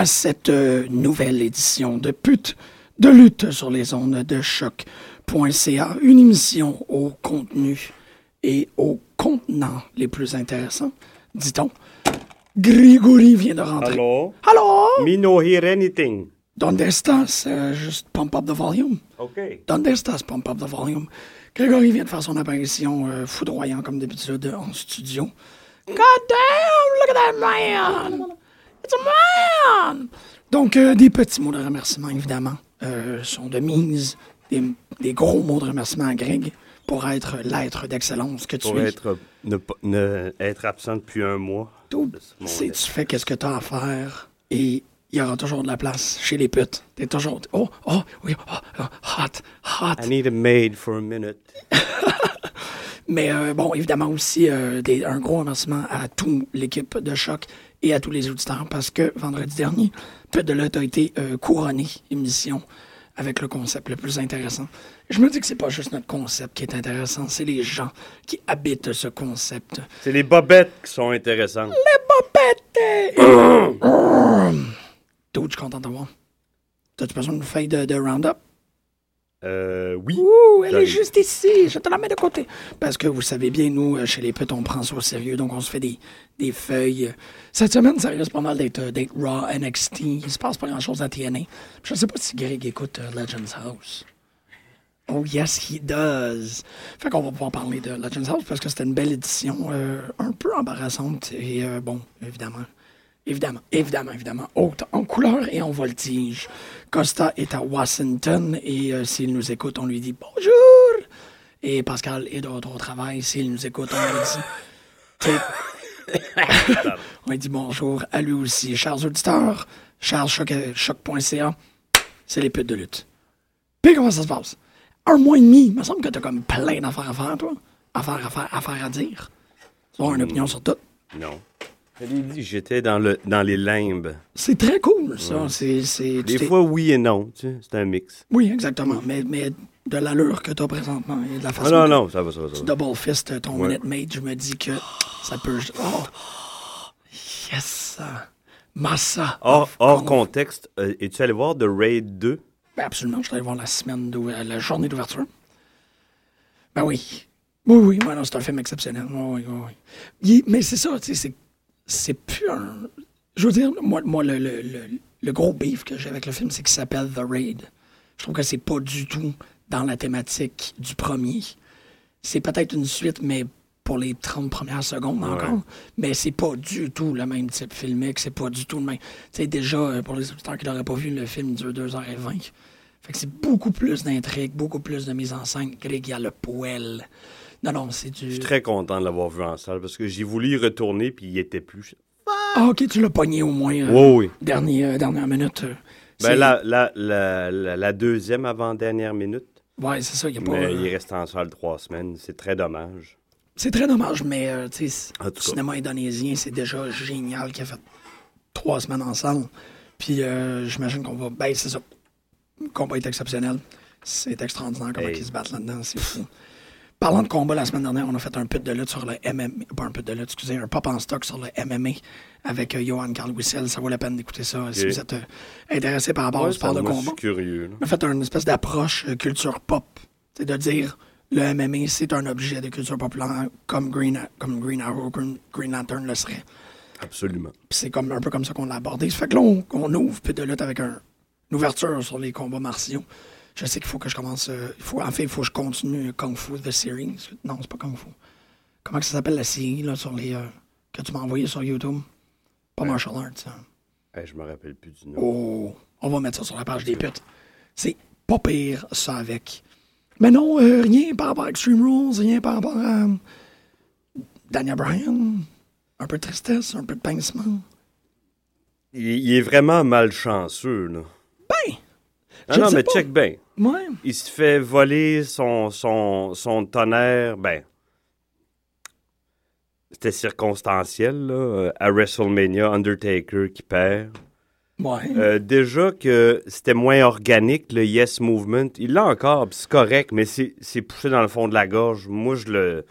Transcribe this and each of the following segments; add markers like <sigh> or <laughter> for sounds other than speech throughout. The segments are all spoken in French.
à cette euh, nouvelle édition de Pute de lutte sur les ondes de choc.ca, une émission au contenu et aux contenants les plus intéressants, dit-on. Grégory vient de rentrer. Hello? Allô? Me no hear anything. Donde estás? Euh, juste pump up the volume. Okay. Donde estás? Pump up the volume. Grégory vient de faire son apparition euh, foudroyant comme d'habitude en studio. God damn, look at that man! It's a man! Donc, euh, des petits mots de remerciement, évidemment, euh, sont de mise. Des, des gros mots de remerciement à Greg pour être l'être d'excellence que tu Pour es. être, ne, pas- ne- être absent depuis un mois. Tout, tu fais qu'est-ce que tu as à faire et il y aura toujours de la place chez les putes. T'es toujours. Oh, oh, oui, oh, oh, hot, hot. I need a maid for a minute. <laughs> Mais euh, bon, évidemment aussi, euh, des- un gros remerciement à toute l'équipe de Choc et à tous les auditeurs parce que vendredi dernier, Pute de a été euh, couronné émission avec le concept le plus intéressant. Je me dis que c'est pas juste notre concept qui est intéressant, c'est les gens qui habitent ce concept. C'est les bobettes qui sont intéressantes. D'où je suis content de voir. T'as-tu besoin d'une feuille de, de Roundup? Euh, oui. Ouh, elle est juste ici. Je te la mets de côté. Parce que vous savez bien, nous, euh, chez les putes, on prend ça au sérieux. Donc, on se fait des, des feuilles. Cette semaine, ça risque pas mal d'être euh, Raw, NXT. Il se passe pas grand-chose à TNA. Je sais pas si Greg écoute euh, Legends House. Oh, yes, he does. Fait qu'on va pouvoir parler de Legends House parce que c'était une belle édition, euh, un peu embarrassante. Et bon, évidemment, Évidemment, évidemment, évidemment. Haute en couleur et en voltige. Costa est à Washington et euh, s'il nous écoute, on lui dit bonjour. Et Pascal est de retour au travail. S'il nous écoute, on lui dit. <laughs> On lui dit bonjour à lui aussi. Chers auditeurs, chers choc- choc.ca, c'est les putes de lutte. Puis comment ça se passe? Un mois et demi, il me semble que t'as comme plein d'affaires à faire, toi. Affaires à faire, affaires à dire. Tu avoir une opinion sur tout. Non. J'étais dans, le, dans les limbes. C'est très cool, ça. C'est, c'est, tu Des fois, oui et non. Tu sais, c'est un mix. Oui, exactement. Mais, mais de l'allure que tu as présentement et de la Ah façon non, que non, ça va, ça va, ça tu double fist ton Ouais. Minute Maid, je me dis que ça peut. Oh! Yes! Massa! Hors, hors contexte, euh, es-tu allé voir The Raid 2? Ben absolument, je suis allé voir la semaine, la journée d'ouverture. Ben oui. Oui, oui, ouais, non, c'est un film exceptionnel. Oui, oui, oui, mais c'est ça, tu sais, c'est, c'est plus un. Je veux dire, moi, moi le, le, le, le gros beef que j'ai avec le film, c'est qu'il s'appelle The Raid. Je trouve que c'est pas du tout dans la thématique du premier. C'est peut-être une suite, mais pour les 30 premières secondes encore. Mais c'est pas du tout le même type filmique, c'est pas du tout le même. Tu sais, déjà, euh, pour les auditeurs qui l'auraient pas vu, le film dure 2h20. Fait que c'est beaucoup plus d'intrigue, beaucoup plus de mise en scène. Greg, il y a le poêle. Non, non, c'est du. Je suis très content de l'avoir vu en salle parce que j'ai voulu y retourner puis il était plus. Ah, ok, tu l'as pogné au moins. euh, Oui, oui. dernier, euh, dernière minute. euh, Ben, la, la, la, la, la deuxième avant-dernière minute. Ouais, c'est ça, il y a pas. Mais il est resté en salle trois semaines. C'est très dommage. C'est très dommage, mais tu sais, En le cinéma indonésien, c'est déjà génial qu'il a fait trois semaines ensemble. Puis euh, j'imagine qu'on va. Ben, c'est ça. Le combat est exceptionnel. C'est extraordinaire comment Hey. ils se battent là-dedans, c'est fou. Parlant de combat, la semaine dernière, on a fait un put de lutte sur le MMA. Pas un put de lutte, excusez, un pop en stock sur le MMA avec euh, Johan Carl Wissel. Ça vaut la peine d'écouter ça si vous êtes euh, intéressé par rapport au Ouais, sport ça, de combat. curieux. là. On a fait une espèce d'approche euh, culture pop. C'est de dire le MMA, c'est un objet de culture populaire comme Green, comme Green Arrow, Green, Green Lantern le serait. Absolument. Puis c'est comme, un peu comme ça qu'on l'a abordé. Ça fait que là, on, on ouvre puis de lutte avec un- une ouverture sur les combats martiaux. Je sais qu'il faut que je commence. euh, il faut, en fait, il faut que je continue Kung Fu The Series. Non, c'est pas Kung Fu. Comment que ça s'appelle la série là, sur les, euh, que tu m'as envoyé sur YouTube? Pas Martial Arts. hein. Hey, je me rappelle plus du nom. Oh, on va mettre ça sur la page des putes. C'est pas pire, ça, avec. Mais non, euh, rien par rapport à Extreme Rules, rien par rapport à euh, Daniel Bryan. Un peu de tristesse, un peu de pincement. Il, il est vraiment malchanceux, là. Ben! Non, je non, mais pas. check bien. Ouais. Il se fait voler son, son, son tonnerre. Ben. c'était circonstanciel, là. Euh, À WrestleMania, Undertaker qui perd. Ouais. Euh, déjà que c'était moins organique, le Yes Movement. Il l'a encore, c'est correct, mais c'est poussé dans le fond de la gorge. Moi, je le.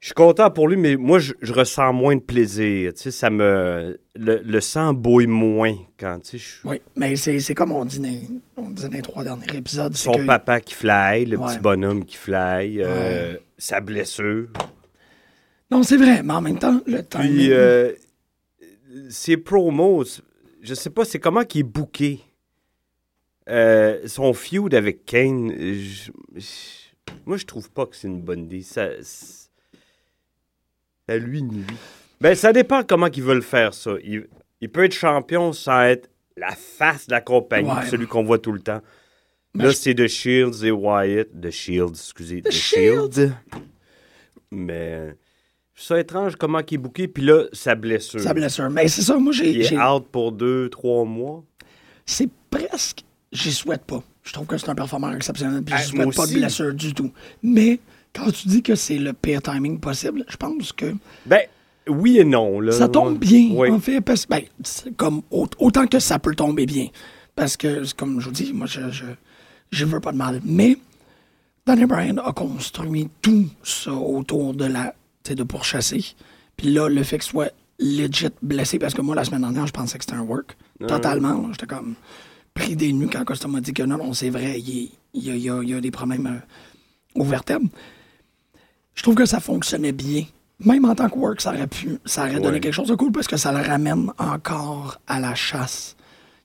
Je suis content pour lui, mais moi, je, je ressens moins de plaisir. Tu sais, ça me. Le, le sang bouille moins quand, tu sais, je- Oui, mais c'est comme on dit, dans, on dit dans les trois derniers épisodes. Son que- papa qui fly, le Ouais. petit bonhomme qui fly, euh, sa blessure. Non, c'est vrai, mais en même temps, le timing. Puis, euh, ses promos, je sais pas, c'est comment qu'il est booké. Euh, son feud avec Kane, je- je- moi, je trouve pas que c'est une bonne idée. Ça, c'est- ça lui nuit. Ben, ça dépend comment ils veulent faire ça. Il, il peut être champion sans être la face de la compagnie, Ouais. celui qu'on voit tout le temps. Mais Là, je- c'est The Shields et Wyatt. The Shields, excusez. The, Shields? Shield. Mais ça étrange comment il est booké. Puis là, sa blessure. Sa blessure. Mais c'est ça, moi, j'ai. Il est j'ai- out pour deux, trois mois. C'est presque. J'y souhaite pas. Je trouve que c'est un performeur exceptionnel, puis Ah, je moi souhaite pas de blessure du tout. Mais quand tu dis que c'est le pire timing possible, je pense que Ben, oui et non. Là. ça tombe bien, Oui. en fait, parce que, ben, comme au- autant que ça peut tomber bien. Parce que, comme je vous dis, moi, je, je, je veux pas de mal. Mais Danny Bryan a construit tout ça autour de la, de pourchasser. Puis là, le fait qu'il soit legit blessé, parce que moi, la semaine dernière, je pensais que c'était un work. Totalement. J'étais comme pris des nues quand Costa m'a dit que non, non, c'est vrai, il, y, a, il y a- il y a des problèmes euh, aux vertèbres. Je trouve que ça fonctionnait bien. Même en tant que work, ça aurait pu, ça aurait donné Ouais. quelque chose de cool parce que ça le ramène encore à la chasse.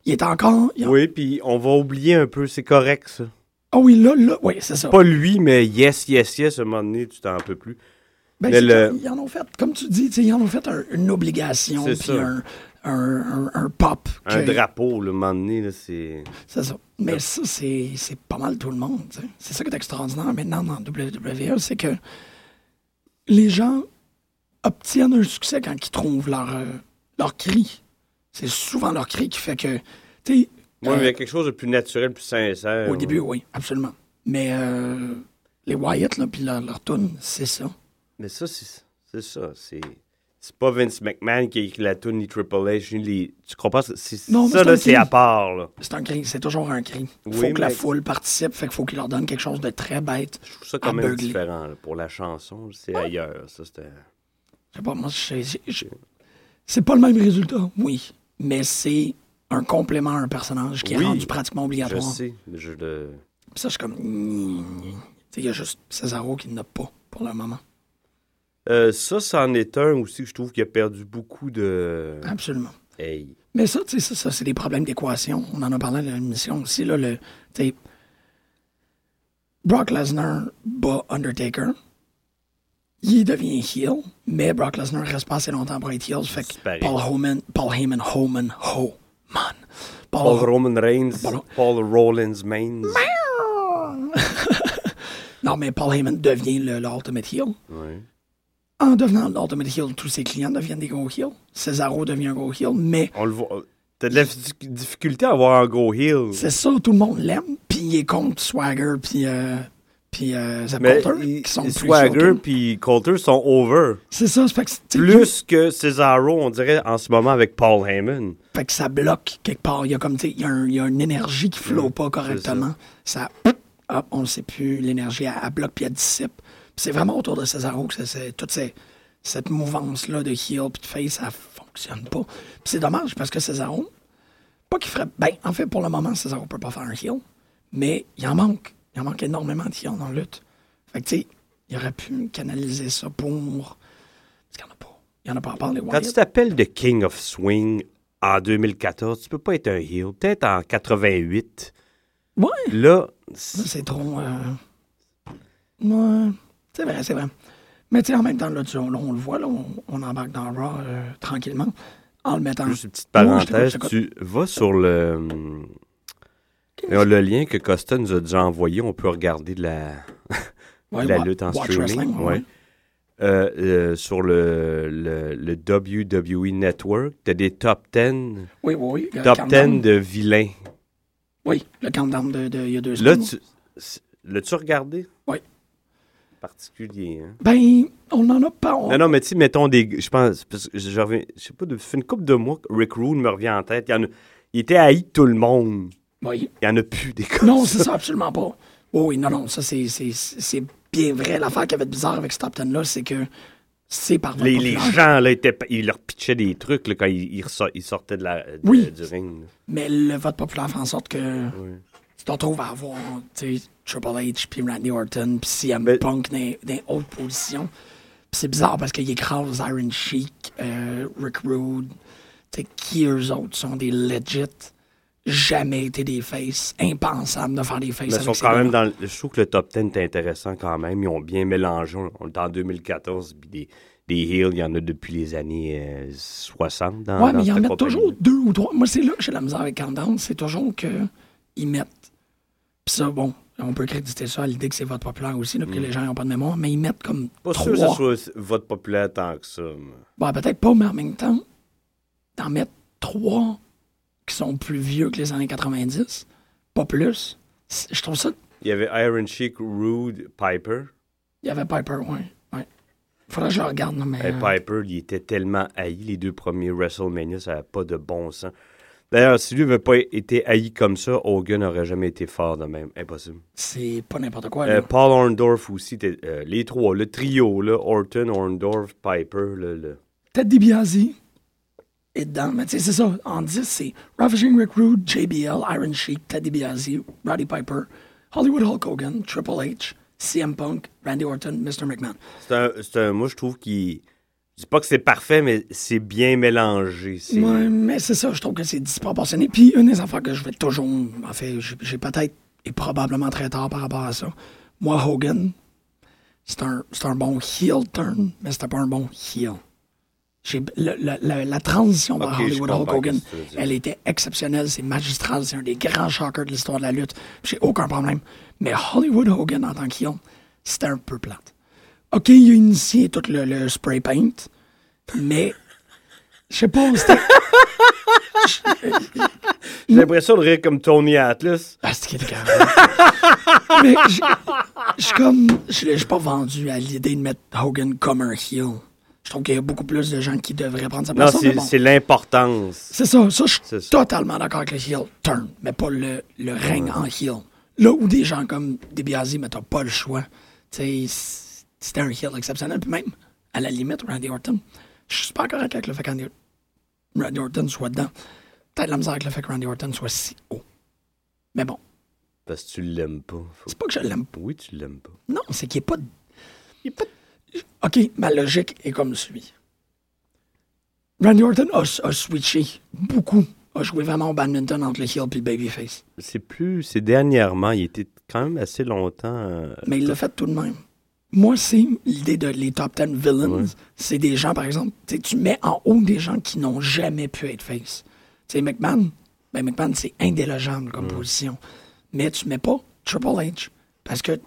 Il est encore. il- Oui, puis on va oublier un peu. C'est correct, ça. Ah oui, là, là, oui, c'est ça. Pas lui, mais yes, yes, yes, à un moment donné, tu t'en peux plus. Ben, Mais le- Ils en ont fait, comme tu dis, ils en ont fait un- une obligation, puis un, un, un- pop. Un que- drapeau, le moment donné, là, c'est... C'est ça. Mais ça, c'est c'est pas mal tout le monde. C'est ça qui est extraordinaire maintenant dans WWE, c'est que les gens obtiennent un succès quand ils trouvent leur, euh, leur cri. C'est souvent leur cri qui fait que, tu Moi, euh, il y a quelque chose de plus naturel, plus sincère. au début, oui, absolument. Mais euh, les Wyatt, là, puis leur, leur tune, c'est ça. Mais ça, c'est c'est ça. C'est c'est pas Vince McMahon qui a écrit la tune ni Triple H. ni les- Tu comprends? C'est- Non, mais ça, c'est là, c'est à part. Là. C'est un cri, c'est toujours un cri. Il faut Oui, que la foule participe, fait qu'il faut qu'il leur donne quelque chose de très bête. Je trouve ça quand même différent. là. Pour la chanson, c'est ailleurs. Ça, c'était... Je sais pas, moi, je- je- c'est pas le même résultat, oui. Mais c'est un complément à un personnage qui Oui, est rendu pratiquement Je obligatoire. sais. Je le... Puis ça, je suis comme. Sais, il y a juste Cesaro qui n'a pas pour le moment. Euh, ça, c'en est un aussi que je trouve qu'il a perdu beaucoup de... Absolument. Hey. Mais ça, tu sais, ça, ça, c'est des problèmes d'équation. On en a parlé dans l'émission aussi, là. Le, Brock Lesnar bat Undertaker. Il devient heel, mais Brock Lesnar reste pas assez longtemps pour être heel. Fait que. Paul Heyman, Paul Heyman, Homan, Ho, man. Paul Roman Reigns, Paul- Paul Rollins Mains. <laughs> Non, mais Paul Heyman devient le, le Ultimate Heel. Ouais. En devenant l'Ultimate Heel, tous ses clients deviennent des gros heels. Cesaro devient un gros heel, mais On le voit. T'as de la diffi- difficulté à avoir un gros heel. c'est ça, tout le monde l'aime. Puis il est contre Swagger, puis euh, puis euh, Coulter, qui sont Swagger puis Coulter sont over. C'est ça, fait que, Plus que Cesaro, on dirait, en ce moment avec Paul Heyman. fait que ça bloque quelque part. Il y a comme, tu sais, il y, un- y a une énergie qui flotte pas correctement. Ça, hop, on ne sait plus, l'énergie, elle, elle bloque puis elle dissipe. C'est vraiment autour de Cesaro que c'est- toute ces- cette mouvance-là de heel puis de face, ça fonctionne pas. C'est dommage parce que Cesaro, pas qu'il ferait. Ben, en fait, pour le moment, Cesaro peut pas faire un heel, mais il en manque. Il en manque énormément de heel dans la lutte. Fait que, tu sais, il aurait pu canaliser ça pour. Parce qu'il n'y en a pas. Il n'y en a pas à part les Quand tu t'appelles The King of Swing en 2014, tu peux pas être un heel. Peut-être en 88. Ouais. Là, c'est trop. euh, Ouais, c'est vrai, c'est vrai. Mais tu sais, en même temps, là, tu- là, on le voit, là, on, on embarque dans Raw euh, tranquillement en le mettant. juste une petite parenthèse, tu vas sur le, hum, le lien que Costa nous a déjà envoyé. On peut regarder de la, <laughs> Ouais, la lutte en streaming. Ouais. Euh, euh, sur le, le, le WWE Network, tu as des top 10, Oui, oui, oui. le top countdown. 10 de vilains. Oui, le countdown de, de il y a deux Là, semaines. tu, c- l'as-tu regardé? Particulier. Hein? Ben, on n'en a pas. on- Non, non, mais tu sais, mettons des. Je pense. parce que je reviens. Je sais pas, depuis une couple de mois, que Rick Rude me revient en tête. Il, y en a- il était haï de tout le monde. Oui. Il y en a plus des comme Non, ça. c'est ça, absolument pas. Oh, oui, non, non, ça, c'est- c'est c'est bien vrai. L'affaire qui avait de bizarre avec 10-là, c'est que c'est par Les, les gens, là, étaient, ils leur pitchaient des trucs là, quand ils, ils sortaient de la, de- Oui. du ring. là. Mais le vote populaire fait en sorte que Oui. Tu te retrouves à avoir Triple H, puis Randy Orton, puis CM Mais- Punk dans, dans haute position. Puis c'est bizarre parce qu'il écrase Iron Sheik, euh, Rick Rude, qui eux autres sont des legit, jamais été des faces, impensable de faire des faces Mais ils avec sont quand même dans. le- Je trouve que le top 10 est intéressant quand même. Ils ont bien mélangé. On est en 2014, puis des, des heels, il y en a depuis les années euh, 60. Dans, Ouais, dans mais ils en mettent toujours deux ou trois. Moi, c'est là que j'ai la misère avec Countdown. C'est toujours qu'ils mettent. Puis ça, bon, on peut créditer ça à l'idée que c'est vote populaire aussi, là, que les gens n'ont pas de mémoire, mais ils mettent comme Mm. Pas trois. sûr que ce soit vote populaire tant que ça. moi. Bon, peut-être pas, mais en même temps, d'en mettre trois qui sont plus vieux que les années 90, pas plus. Je trouve ça. Il y avait Iron Sheik, Rude, Piper. Il y avait Piper, ouais. ouais. Faudrait que je le regarde, là, mais. Euh, Piper, il était tellement haï. Les deux premiers WrestleMania, ça n'avait pas de bon sens. D'ailleurs, si lui n'avait pas été haï comme ça, Hogan n'aurait jamais été fort de même. Impossible. c'est pas n'importe quoi. Euh, là. Paul Orndorff aussi, euh, les trois, le trio, là, Orton, Orndorff, Piper, le, le- Ted DiBiase est dedans. Mais tu sais, c'est ça. En 10, c'est Ravishing Rick Rude, JBL, Iron Sheik, Ted DiBiase, Roddy Piper, Hollywood Hulk Hogan, Triple H, CM Punk, Randy Orton, Mr. McMahon. C'est un, un- moi, je trouve qu'il. Je dis pas que c'est parfait, mais c'est bien mélangé. Ouais, mais c'est ça, je trouve que c'est disproportionné. Puis une des affaires que je vais toujours. En fait, j'ai peut-être et probablement très tard par rapport à ça. Moi, Hogan, c'est un, un bon heel turn, mais c'était pas un bon heel. Le- le- la transition vers Ok, je Hollywood Hulk Hogan, elle était exceptionnelle, c'est magistral, c'est un des grands shockers de l'histoire de la lutte. J'ai aucun problème. Mais Hollywood Hogan en tant que heel, c'était un peu plate. OK, il a initié tout le, le spray paint, mais je sais pas, c'était. <laughs> J'ai l'impression de rire comme Tony Atlas. Ah, c'est qui était carré. Mais je suis comme. Je suis pas vendu à l'idée de mettre Hogan comme un heel. Je trouve qu'il y a beaucoup plus de gens qui devraient prendre sa Non, place. mais c'est bon. c'est l'importance. C'est ça, ça, je suis totalement d'accord avec le heel turn, mais pas le, le règne en heel. Là où des gens comme DiBiase, mais t'as pas le choix. Tu sais, c'était un heel exceptionnel, puis même, à la limite, Randy Orton, je suis super correct avec le fait que Randy, Orton soit dedans. Peut-être la misère avec le fait que Randy Orton soit si haut. Mais bon, Parce que tu l'aimes pas. Faut- c'est pas que je l'aime pas. Oui, tu l'aimes pas. Non, c'est qu'il n'est pas. il est pas- OK, ma logique est comme suit. Randy Orton a, a switché beaucoup. A joué vraiment au badminton entre le heel et le babyface. C'est plus. C'est dernièrement. Il était quand même assez longtemps. euh, Mais il l'a fait tout de même. Moi, c'est l'idée de les top 10 villains. Ouais. C'est des gens, par exemple, tu mets en haut des gens qui n'ont jamais pu être face. Tu sais, McMahon, ben McMahon, c'est indélogeable comme position. Mais tu mets pas Triple H. Parce que,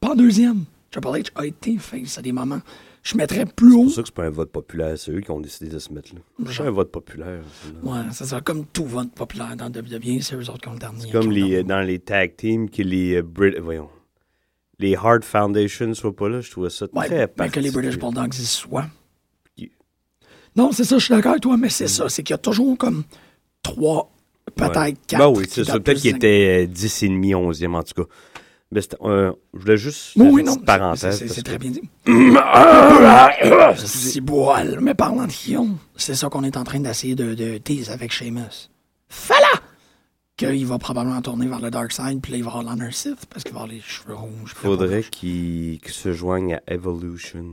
pas en deuxième. Triple H a été face à des moments. Je mettrais plus C'est haut. pour ça que c'est pas un vote populaire. C'est eux qui ont décidé de se mettre là. C'est un vote populaire. c'est là. Ouais, c'est ça. Comme tout vote populaire dans WWE, c'est eux autres qui ont le dernier. Comme qui ont les, le- euh, dans les tag teams, que les euh, Brit- voyons, les Hard Foundation soient pas là, je trouvais ça Ouais, très ben, que les British particulier. Bulldogs y soient. Non, c'est ça, je suis d'accord avec toi, mais c'est ça. C'est qu'il y a toujours comme trois, peut-être Ouais. quatre. Ben oui, c'est ça. Peut-être qu'il était euh, 10 et demi, 11e en tout cas. Mais euh, je voulais juste Oui, faire oui, une non. petite parenthèse. c'est- que- très bien dit. <coughs> C'est boile. Mais parlant de Hill, c'est ça qu'on est en train d'essayer de, de tease avec Sheamus. Fala! Qu'il va probablement tourner vers le Dark Side, puis là, il va avoir l'Honor Sith, parce qu'il va avoir les cheveux rouges. Faudrait qu'il se joigne à Evolution.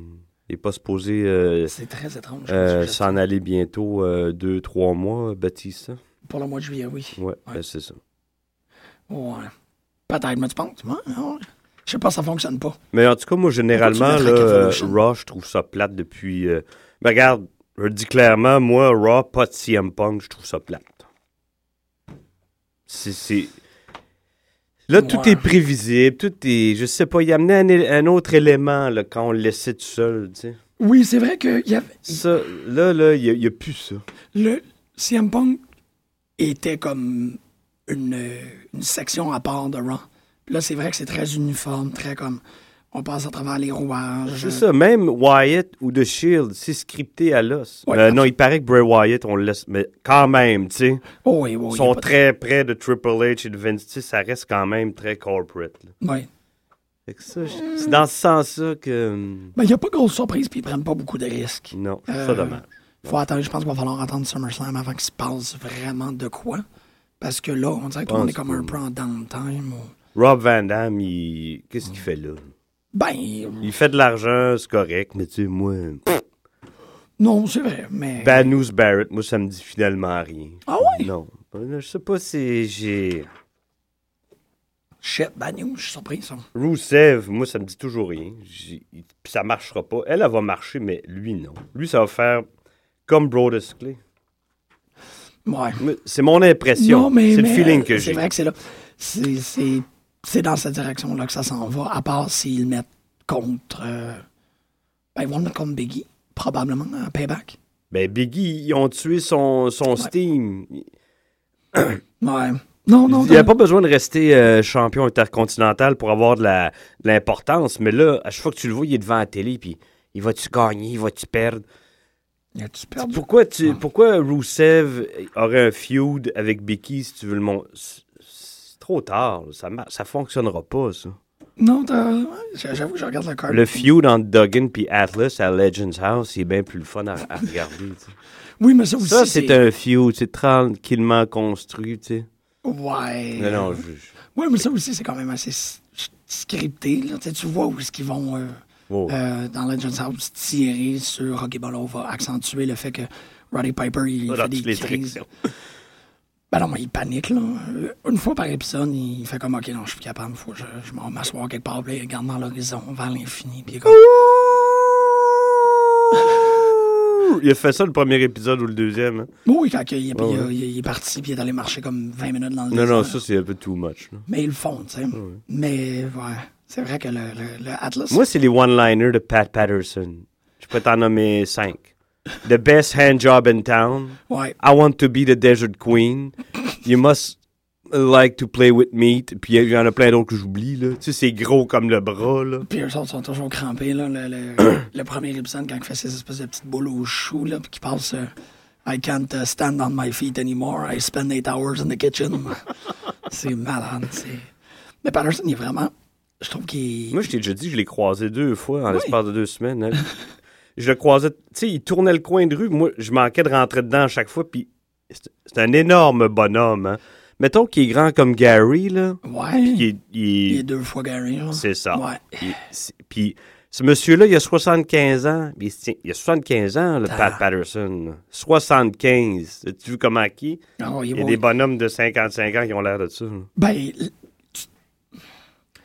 Il n'est pas supposé euh, C'est très étrange. euh, s'en aller bientôt euh, deux, trois mois, Baptiste? Pour le mois de juillet, oui. Ouais, Ouais. ben, c'est ça. Ouais. Peut-être, mais tu penses? Ouais, ouais. Je sais pas, ça fonctionne pas. Mais en tout cas, moi, généralement, là, mettrais euh? Raw, je trouve ça plate depuis. Mais regarde, je le dis clairement, moi, Raw, pas de CM Punk, je trouve ça plate. C'est. Là, tout est prévisible, tout est. Je sais pas, il amenait un, un autre élément là, quand on le laissait tout seul, tu sais. Oui, c'est vrai que y avait, Ça, là, là, il n'y a, plus ça. le CM Punk était comme une, une section à part de Raw. Là, c'est vrai que c'est très uniforme, très comme. On passe à travers les rouages. C'est ça, même Wyatt ou The Shield, c'est scripté à l'os. Ouais, Euh, non, il paraît que Bray Wyatt, on le laisse, mais quand même, tu sais, Oh, oui, oui. sont de- très près de Triple H et de Vince, ça reste quand même très corporate. je- c'est dans ce sens-là que... hum, Ben, il n'y a pas de grosse surprise, puis ils prennent pas beaucoup de risques. Non, trouve Euh, ça dommage. Faut attendre, je pense qu'il va falloir attendre SummerSlam avant qu'il se passe vraiment de quoi. Parce que là, on dirait que tout le monde est comme un peu en downtime. ou- Rob Van Damme, il... qu'est-ce qu'il fait là? Ben, Il fait de l'argent, c'est correct, mais tu sais, moi... non, c'est vrai, mais. Bad News Barrett, moi, ça me dit finalement rien. Ah ouais? Non. Je sais pas si j'ai... Shit, bad news, je suis surpris, ça. Rusev, moi, ça me dit toujours rien. J'ai- Puis ça marchera pas. Elle, elle va marcher, mais lui, non. Lui, ça va faire comme Brodus Clay. Ouais. C'est mon impression. Non, mais. C'est le mais, feeling euh, que C'est j'ai. vrai que c'est là. C'est- C'est c'est dans cette direction-là que ça s'en va, à part s'ils le mettent contre. euh, Ben, ils vont le mettre contre Biggie, probablement, à Payback. Ben, Biggie, ils ont tué son, son Steam. Ouais. Non, non, il n'y a non. pas besoin de rester euh, champion intercontinental pour avoir de la- de l'importance, mais là, à chaque fois que tu le vois, il est devant la télé, puis il va-tu gagner, il va-tu perdre? Pourquoi, tu, pourquoi Rusev aurait un feud avec Becky si tu veux le montrer? Trop tard, là. ça, ça fonctionnera pas, ça. Non, j'avoue que je regarde le card. Le feud entre Duggan et Atlas à Legends House, c'est bien plus le fun à, à <laughs> regarder. Oui, mais ça aussi. Ça, c'est un feud, c'est tranquillement construit, tu sais. Ouais. Non, non, je- Oui, mais ça aussi, c'est quand même assez scripté. Là. Tu vois où est-ce qu'ils vont, euh, oh. euh, dans Legends House, tirer sur Rocky va accentuer le fait que Roddy Piper, il Dans fait des crises. <laughs> Ben non, mais il panique, là. Euh, Une fois par épisode, il fait comme, OK, non, je suis plus capable, faut que je, je m'en m'asseoir quelque part, là, il regarde dans l'horizon, vers l'infini, puis il est comme... <laughs> Il a fait ça le premier épisode ou le deuxième. hein? Oui, quand il, il ouais. il, il est parti, puis il est allé marcher comme 20 minutes dans le Non, désert. non, ça, c'est un peu too much. là. Mais ils le font, tu sais. Mais, ouais, c'est vrai que le, le, le Atlas... Moi, c'est les one-liners de Pat Patterson. Je peux t'en nommer cinq. The best hand job in town. ouais, I want to be the desert queen. You must like to play with meat. Puis il y en a plein d'autres que j'oublie, là. Tu sais, c'est gros comme le bras, là. Puis eux autres sont toujours crampés, là. Le, le, le premier épisode, quand il fait ces espèces de petites boules au chou, là, puis qu'il passe euh, I can't uh, stand on my feet anymore. I spend eight hours in the kitchen. c'est malade. c'est- Mais Patterson, il est vraiment. Je trouve qu'il. Moi, je t'ai déjà dit, je l'ai croisé deux fois en l'espace de deux semaines. hein. Je le croisais, tu sais, il tournait le coin de rue. Moi, je manquais de rentrer dedans à chaque fois. Puis c'est un énorme bonhomme. Hein. Mettons qu'il est grand comme Gary, là. Ouais. Il est- il est- Il est deux fois Gary, genre. C'est ça. Ouais. Il- Puis ce monsieur-là, il a 75 ans. Il, il a 75 ans, le Pat Ah. Patterson. là. 75. As-tu vu comment qui? Ah, il y a des bonhommes de 55 ans qui ont l'air de ça. Ben,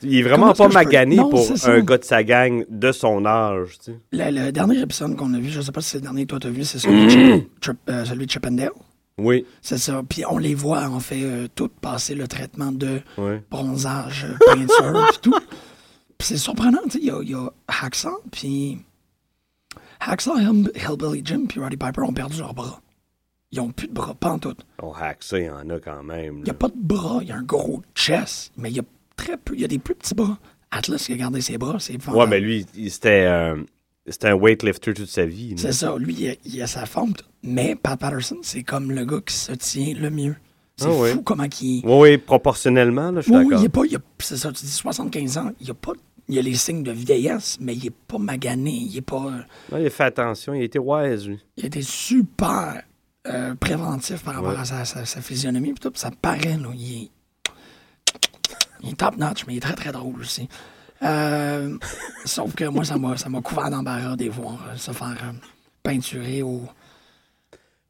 Il est vraiment Comment pas peux- magané Non, pour un gars de sa gang de son âge. tu sais. le, le dernier épisode qu'on a vu, je sais pas si c'est le dernier que toi t'as vu, c'est celui, de Chip- euh, celui de Chippendale. Oui, C'est ça. Puis on les voit, en fait, euh, toutes passer le traitement de oui. bronzage, euh, peinture, <laughs> puis tout. Puis c'est surprenant, tu sais, il y a, y a Hacksaw, puis Hacksaw, Hill- Hillbilly Jim, puis Roddy Piper ont perdu leurs bras. Ils ont plus de bras, pas en tout. On hack ça, il y en a quand même. Il n'y a pas de bras, il y a un gros chest, mais il y a très peu, il y a des plus petits bras. Atlas, il a gardé ses bras, c'est Ouais, mais lui, il- c'était euh, c'était un weightlifter toute sa vie. C'est ça, lui, il a, il a sa forme. Mais Pat Patterson, c'est comme le gars qui se tient le mieux. C'est Ah fou comment il... Oui, oui, proportionnellement, là, je suis Oui, oui, d'accord. a- C'est ça, tu dis 75 ans. Il y a pas. Il y a les signes de vieillesse, mais il est pas magané. Il est pas. Ouais, il a fait attention, il était wise, lui. Il a été super euh, préventif par rapport Ouais. à sa, sa- sa physionomie. Tout, ça paraît, là. Il est, il est top notch, mais il est très, très drôle aussi. Euh, <laughs> sauf que moi, ça m'a, ça m'a couvert d'embarras des voir euh, se faire euh, peinturer au.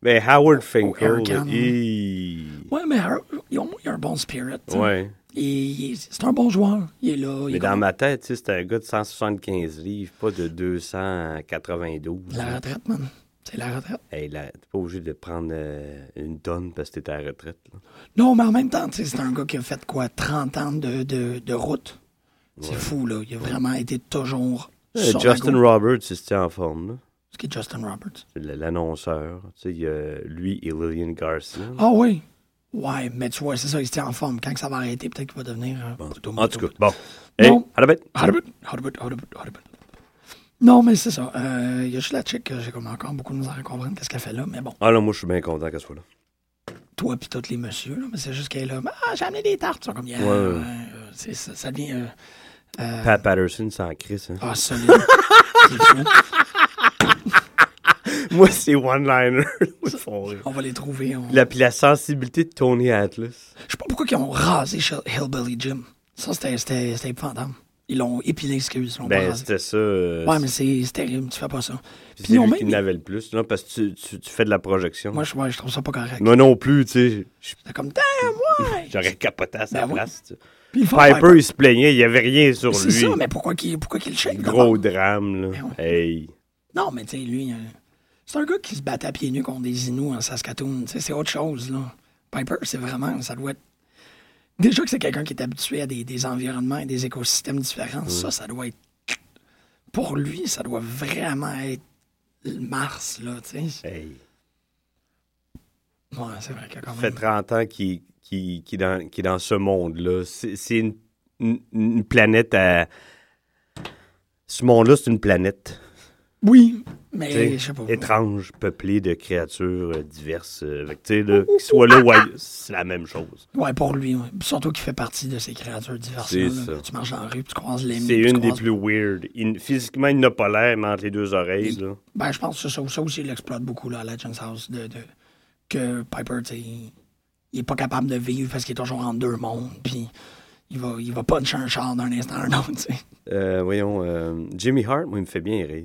Mais Howard Finkel, il... Ouais, mais Har- il a, un bon spirit. tu sais. Ouais. C'est un bon joueur. Il est là. il Mais est dans comme- ma tête, c'était un gars de 175 livres, pas de 292. La retraite, man. C'est la retraite. Hey, là, t'es pas obligé de prendre euh, une tonne parce que t'es à la retraite. là. Non, mais en même temps, tu sais, c'est un gars qui a fait quoi, 30 ans de, de, de route? C'est fou, là. Il a vraiment été toujours. Euh, Justin. Roberts, il se tient en forme. là. Ce qui est Justin Roberts? L'annonceur. Tu sais, il y a lui et Lillian Garcia. Ah oui. Ouais, mais tu vois, c'est ça, il se tient en forme. Quand ça va arrêter, peut-être qu'il va devenir. euh, plutôt- En tout cas, bon. Hey, la bête. Hardbit, hardbit, hardbit, hardbit. Non, mais c'est ça. Euh, Il y a juste la chick que j'ai comme encore beaucoup de misère à comprendre qu'est-ce qu'elle fait là. Mais bon, Ah là, moi, je suis bien content qu'elle soit là. toi puis tous les messieurs, là, mais c'est juste qu'elle est là. Ah, j'ai amené des tartes. Sont comme, yeah, Ouais. ouais, euh, c'est- ça, ça devient. euh, euh, Pat Patterson, sans Chris. Hein. ah, solide. <laughs> C'est. <laughs> Moi, c'est one-liner. <laughs> On va les trouver. on- La, puis la sensibilité de Tony Atlas. Je sais pas pourquoi ils ont rasé Hillbilly Jim. Ça, c'était épouvantable. Ils l'ont épilé, excuse. Ils Ben, c'était ça. euh, Ouais, mais c'est c'est terrible. Tu fais pas ça. puis c'est ont lui qui n'avait le plus, là, parce que tu, tu, tu fais de la projection. Moi, je, ouais, je trouve ça pas correct. Moi non plus, tu sais. je- C'était comme, damn, ouais. <laughs> J'aurais capoté à sa Ben oui. place. tu sais. Puis font Piper, il se plaignait, il n'y avait rien sur C'est lui. ça, mais pourquoi qu'il pourquoi qu'il le shake? Gros drame, là. Ben oui. Hey. Non, mais tu sais, lui, euh, c'est un gars qui se battait à pieds nus contre des Inuits en Saskatoon. C'est autre chose, là. Piper, c'est vraiment, ça doit être. Déjà que c'est quelqu'un qui est habitué à des, des environnements et des écosystèmes différents, ça, ça doit être. Pour lui, ça doit vraiment être Mars, là, tu sais. Hey. Ouais, c'est vrai quand Ça fait même. 30 ans qu'il est dans ce monde-là. C'est c'est une, une, une planète à. Ce monde-là, c'est une planète. Oui, mais je sais pas. étrange, peuplée de créatures euh, diverses. euh, fait que, tu sais, là, qu'il soit là ou ailleurs, c'est la même chose. Ouais, pour lui, ouais. Puis Surtout qu'il fait partie de ces créatures diverses. C'est là, ça. là. Tu marches dans la rue, puis tu croises les C'est une des plus weird. Il- physiquement, il n'a pas l'air, mais entre les deux oreilles, là. Ben, je pense que ça, ça aussi, il exploite beaucoup là, à Legends House. De, de- que Piper, tu sais, il, il est pas capable de vivre parce qu'il est toujours en deux mondes. Puis il va, il va puncher un char d'un instant à un autre, tu sais. Euh, voyons, euh, Jimmy Hart, moi, il me fait bien rire.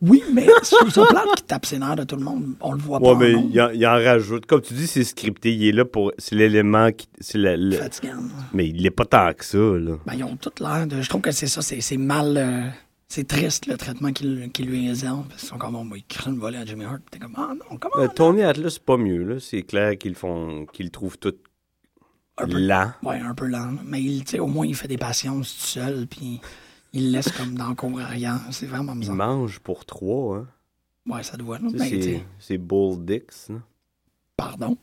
Oui, mais <laughs> ça plate qu'il tape ses nerfs de tout le monde. On le voit Ouais, pas. mais il en, il en rajoute. Comme tu dis, c'est scripté. Il est là pour. C'est l'élément qui. C'est le- le- Fatigant. Mais il n'est pas tant que ça, là. Ben, ils ont tout l'air de. Je trouve que c'est ça, c'est mal. euh, c'est triste le traitement qu'ils qu'ils lui réservent. Ils sont comme, on va écrire volée à Jimmy Hart. T'es comme, ah non, comment Euh, Tony Atlas, c'est pas mieux, là. C'est clair qu'ils font. qu'ils le trouvent tout Un peu. lent. Ouais, un peu lent. Mais il, tu sais, au moins, il fait des patiences tout seul. Puis il laisse comme dans arrière. C'est vraiment Il bizarre. mange pour trois, hein. Ouais, ça doit. Tu sais, Ben, c'est- Bull Dicks, pardon?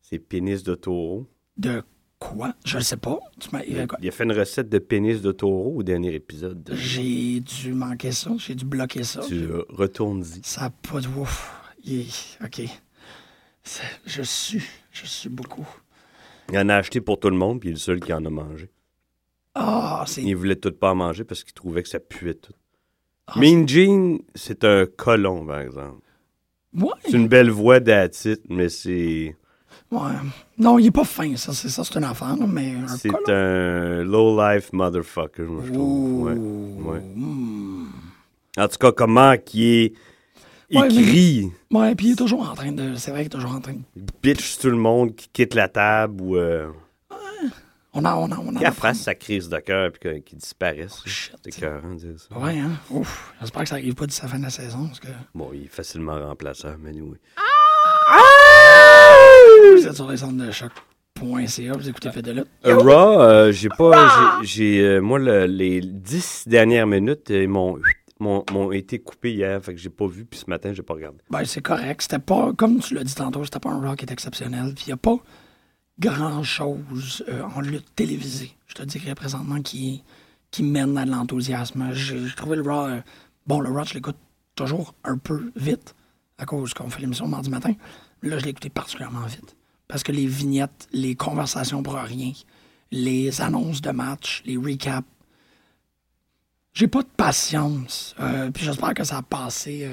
C'est pénis de taureau. De quoi? Je sais pas. Tu Il il a fait une recette de pénis de taureau au dernier épisode. de- J'ai dû manquer ça. J'ai dû bloquer ça. Tu euh, retournes-y. Ça a pas de ouf. Il- OK. Je suis. Je suis beaucoup. Il en a acheté pour tout le monde, puis il est le seul qui en a mangé. Ah, c'est. Il voulait tout pas en manger parce qu'il trouvait que ça puait tout. ah, mean Gene, c'est un colon, par exemple. c'est- Ouais. C'est une belle voix d'attitude, mais c'est. Ouais. Non, il est pas fin, ça. C'est ça, c'est une affaire, là, mais un C'est colon. un low-life motherfucker, moi, je trouve. Ouais. Ouh. ouais. Hmm. En tout cas, comment qui est écrit, Ouais, puis il est toujours en train de. C'est vrai qu'il est toujours en train de. bitch tout le monde qui quitte la table ou euh, On a, on a, on a. qui fasse sa crise de cœur puis qu'il disparaisse. shit. C'est écœurant de dire ça. Ouais, hein? Ouf. J'espère que ça arrive pas d'ici la fin de la saison, parce que. Bon, il est facilement remplaçable, mais oui. Vous êtes sur les centres de choc.ca, vous écoutez Fait de lutte. Euh, Raw, euh, j'ai pas. J'ai, j'ai, euh, moi, le- les dix dernières minutes, euh, ils m'ont, m'ont, été coupées hier, fait que j'ai pas vu, puis ce matin, j'ai pas regardé. Ben, c'est correct. C'était pas, comme tu l'as dit tantôt, c'était pas un rock qui est exceptionnel. Puis il n'y a pas grand-chose euh, en lutte télévisée, je te dirais présentement, qui, mène à de l'enthousiasme. J'ai trouvé le Raw... euh, bon, le Raw, je l'écoute toujours un peu vite, à cause qu'on fait l'émission mardi matin. Là, je l'ai écouté particulièrement vite. Parce que les vignettes, les conversations pour rien, les annonces de match, les recaps, j'ai pas de patience. Euh, puis j'espère que ça a passé...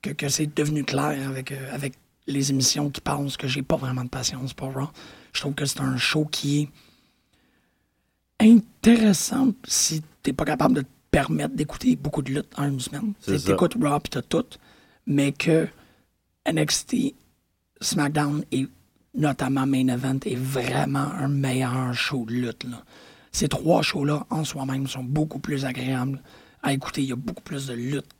que, que c'est devenu clair avec, les émissions qui pensent que j'ai pas vraiment de patience pour Raw. Je trouve que c'est un show qui est intéressant si t'es pas capable de te permettre d'écouter beaucoup de lutte en une semaine. T'écoutes Raw pis t'as tout, mais que NXT, SmackDown et notamment Main Event est vraiment un meilleur show de lutte. Là. Ces trois shows-là, en soi-même, sont beaucoup plus agréables à écouter. Il y a beaucoup plus de lutte,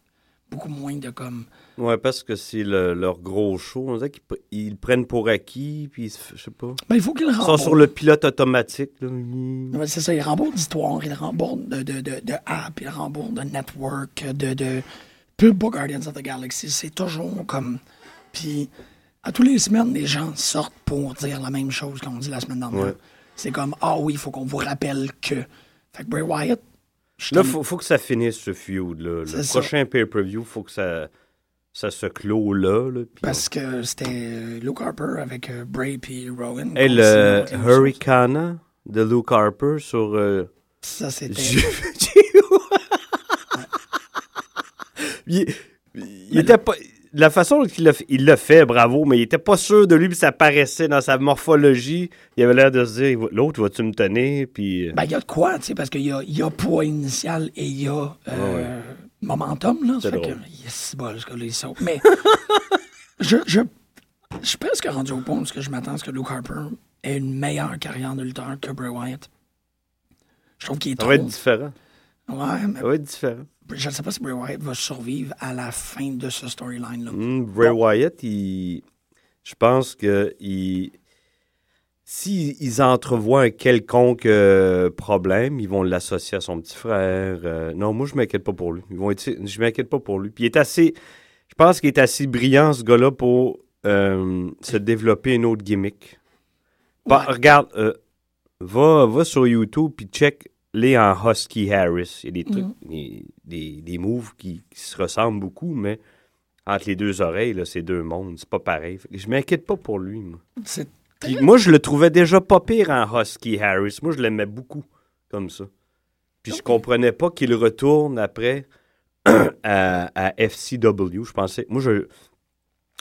beaucoup moins de comme... Ouais, parce que c'est le- leur gros show. On dirait qu'ils ils prennent pour acquis, puis ils je sais pas. Ben, il faut qu'il Ils sont sur le pilote automatique. Ouais, c'est ça, il rembourse d'histoire, il rembourse de, de, de, de app, il rembourse de network, de, de pub Guardians of the Galaxy. C'est toujours comme. Puis, À tous les semaines, les gens sortent pour dire la même chose qu'on dit la semaine dernière. Ouais. C'est comme, ah oui, il faut qu'on vous rappelle que. Fait que Bray Wyatt, Là, faut, faut que ça finisse, ce feud-là. C'est Le prochain pay-per-view, faut que ça, ça se clôt là. là parce que c'était euh, Luke Harper avec euh, Bray puis Rowan. contre le. Hurricane de Luke Harper sur... euh, Ça, c'était. <laughs> il, il était pas... La façon fait, il l'a fait, bravo, mais il était pas sûr de lui, puis ça paraissait dans sa morphologie. Il avait l'air de se dire, l'autre, vas-tu me tenir? Puis... euh, Ben, il y a de quoi, tu sais, parce qu'il y a, y a poids initial et il y a euh, momentum, là. C'est que, yes, bon, saute. Mais je, je, je suis presque rendu au point où ce que je m'attends à ce que Luke Harper ait une meilleure carrière de lutteur que Bray Wyatt. Je trouve qu'il est ça trop... va être différent. Ouais, mais Ça va être différent. Je ne sais pas si Bray Wyatt va survivre à la fin de ce storyline-là. Hmm, Bray Bon. Wyatt, il... je pense que il... s'ils ils entrevoient un quelconque euh, problème, ils vont l'associer à son petit frère. euh, Non, moi, je m'inquiète pas pour lui. Ils vont être... Je m'inquiète pas pour lui. Puis il est assez... Je pense qu'il est assez brillant, ce gars-là, pour euh, se développer une autre gimmick. Bah, regarde, va, va sur YouTube puis check les en Husky Harris. Il y a des trucs, Mhm. des, des, des moves qui, qui se ressemblent beaucoup, mais entre les deux oreilles, là, c'est deux mondes. C'est pas pareil. Je m'inquiète pas pour lui. Moi. C'est Puis moi, je le trouvais déjà pas pire en Husky Harris. Moi, je l'aimais beaucoup comme ça. Puis je comprenais pas qu'il retourne après <clears throat> à, à FCW. Je pensais. Moi, je,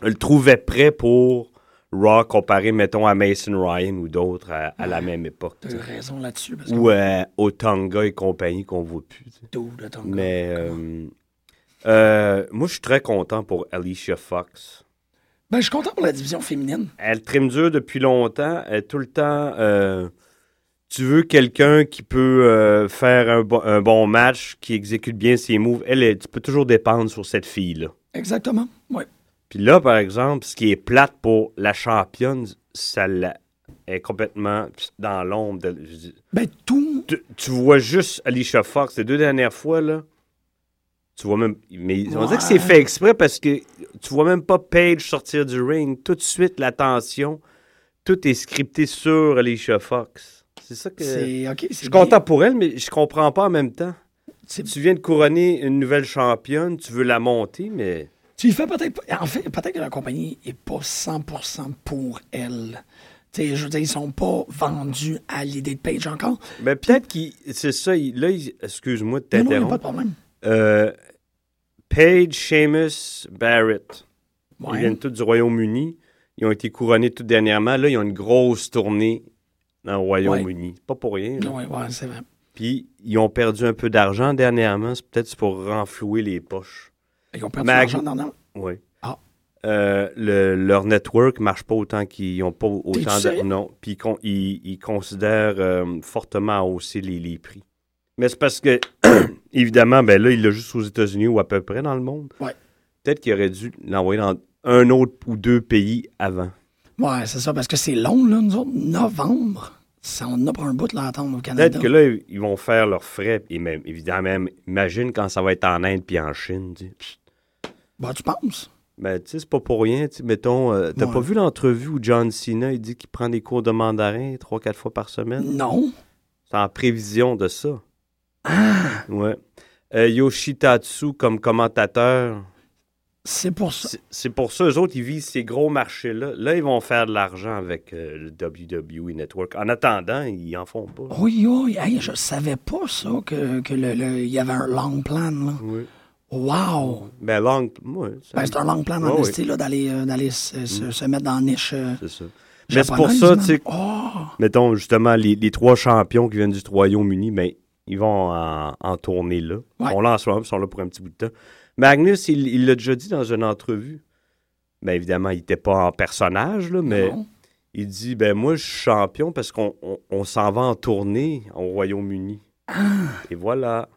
je le trouvais prêt pour Raw comparé, mettons, à Mason Ryan ou d'autres à, à la même époque. T'as raison là-dessus. Parce que Ou euh, Otonga et compagnie qu'on voit plus. Mais euh, euh, moi, je suis très content pour Alicia Fox. Ben, je suis content pour la division féminine. Elle trime dur depuis longtemps. Elle tout le temps. euh, tu veux quelqu'un qui peut faire un, bo- un bon match, qui exécute bien ses moves. Elle, est- tu peux toujours dépendre sur cette fille-là. Exactement. Puis là, par exemple, ce qui est plate pour la championne, ça la- est complètement dans l'ombre. de- Ben, tout. Tu, tu vois juste Alicia Fox les deux dernières fois, là. Tu vois même. Mais on dirait que c'est fait exprès parce que tu vois même pas Paige sortir du ring. Tout de suite, l'attention. Tout est scripté sur Alicia Fox. C'est ça que. Je suis content pour elle, mais je comprends pas en même temps. Tu viens de couronner une nouvelle championne, tu veux la monter, mais. Tu fais peut-être. En fait, peut-être que la compagnie est pas 100% pour elle. Tu sais, je veux dire, ils sont pas vendus à l'idée de Page encore. Ben, peut-être qu'il. C'est ça. il- là, il- excuse-moi de Non, non, t'interrompre. pas de problème. Euh, Paige, Sheamus, Barrett. Ils Ouais. viennent tous du Royaume-Uni. Ils ont été couronnés tout dernièrement. Là, ils ont une grosse tournée dans le Royaume-Uni. Pas pour rien. Ouais, ouais, c'est vrai. Puis, ils ont perdu un peu d'argent dernièrement. C'est peut-être pour renflouer les poches. Ils ont perdu de Mag- l'argent. Oui. Ah. Euh, le- leur network marche pas autant qu'ils ont pas autant de non puis ils, con- ils- ils considèrent euh, fortement hausser les, les prix mais c'est parce que <clears throat> évidemment ben là il l'a juste aux États-Unis ou à peu près dans le monde Ouais. peut-être qu'il aurait dû l'envoyer dans un autre ou deux pays avant Ouais, c'est ça, parce que c'est long, là, nous autres. Novembre, ça, on a pour un bout, là, à attendre au Canada. peut-être que là ils vont faire leurs frais et même évidemment même imagine quand ça va être en Inde puis en Chine tu sais. Bah, tu penses? Ben, tu sais, c'est pas pour rien. Mettons, euh, t'as Ouais. pas vu l'entrevue où John Cena, il dit qu'il prend des cours de mandarin trois, quatre fois par semaine? Non. C'est en prévision de ça. Ah, Ouais. Euh, Yoshitatsu comme commentateur, c'est pour ça. c'est- pour ça, eux autres, ils visent ces gros marchés-là. Là, ils vont faire de l'argent avec euh, le WWE Network. En attendant, ils en font pas. Oui, oui, hey, je savais pas ça, que, que le, y avait un long plan, là. Oui. Wow! Ben, long, ouais, Ben, c'est un long plan Ouais, dans ouais. là, d'aller, euh, d'aller se, se- se mettre dans la niche. euh, c'est ça. Mais c'est pour ça, tu sais, Oh! mettons, justement, les, les trois champions qui viennent du Royaume-Uni, ben, ils vont en, en tournée là. Ouais. On lance ils sont là pour un petit bout de temps. Magnus, il il l'a déjà dit dans une entrevue. Ben, évidemment, il n'était pas en personnage, là, mais Non. il dit Ben, moi, je suis champion parce qu'on on, on s'en va en tournée au Royaume-Uni. Ah! Et voilà.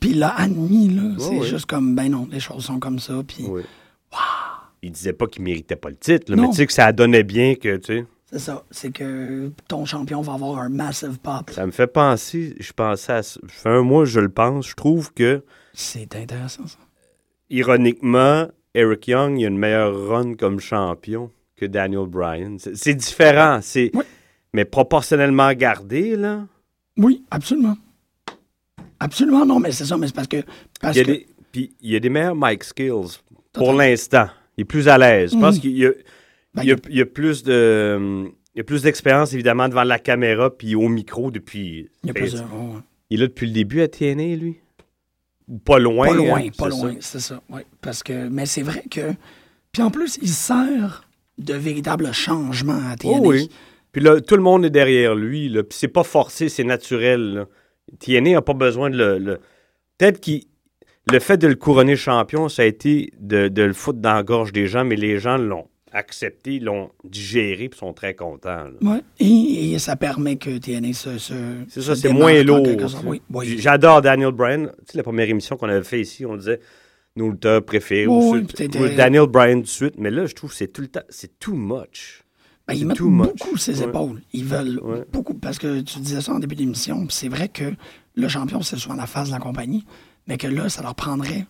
Puis il l'a admis, là. c'est ouais. juste comme, ben non, les choses sont comme ça. Puis Oui. Il disait pas qu'il méritait pas le titre, là, mais tu sais que ça donnait bien que, tu sais. c'est ça. C'est que ton champion va avoir un massive pop. Ça me fait penser, je pensais à ça. Fait un mois, je le pense. Je trouve que C'est intéressant, ça. ironiquement, Eric Young, il a une meilleure run comme champion que Daniel Bryan. C'est c'est différent, c'est Oui. mais proportionnellement gardé là. Oui, absolument. Absolument, non, mais c'est ça, mais c'est parce que. Parce Il y a que des puis il y a des meilleurs mic skills pour l'instant. Il est plus à l'aise. Je pense qu'il y a, Ben, y y plus de il y a plus d'expérience évidemment devant la caméra puis au micro depuis il y a ben, plusieurs. ouais. Il est là depuis le début à TNA lui? Ou Pas loin. Pas loin, hein, pas c'est loin, ça. c'est ça. Oui, parce que, mais c'est vrai que. Puis en plus, il sert de véritable changement à TNA. Oh oui. Puis là, tout le monde est derrière lui. Là. Puis c'est pas forcé, c'est naturel. Là. TNA n'a pas besoin de le. le- Peut-être qu'il. Le fait de le couronner champion, ça a été de, de le foutre dans la gorge des gens, mais les gens l'ont accepté, l'ont digéré, puis sont très contents. Ouais. Et, et ça permet que TNA se. se C'est ça, c'est moins lourd. Oui, oui. J'adore Daniel Bryan. Tu sais, la première émission qu'on avait fait ici, on disait nos lutteurs préférés. Oui, ou oui, ou Daniel Bryan tout de suite. Mais là, je trouve que c'est tout le temps. C'est too much. Ben, ils mettent beaucoup ses Ouais. épaules. Ils veulent Ouais. beaucoup. Parce que tu disais ça en début d'émission. C'est vrai que le champion, c'est souvent la face de la compagnie. Mais que là, ça leur prendrait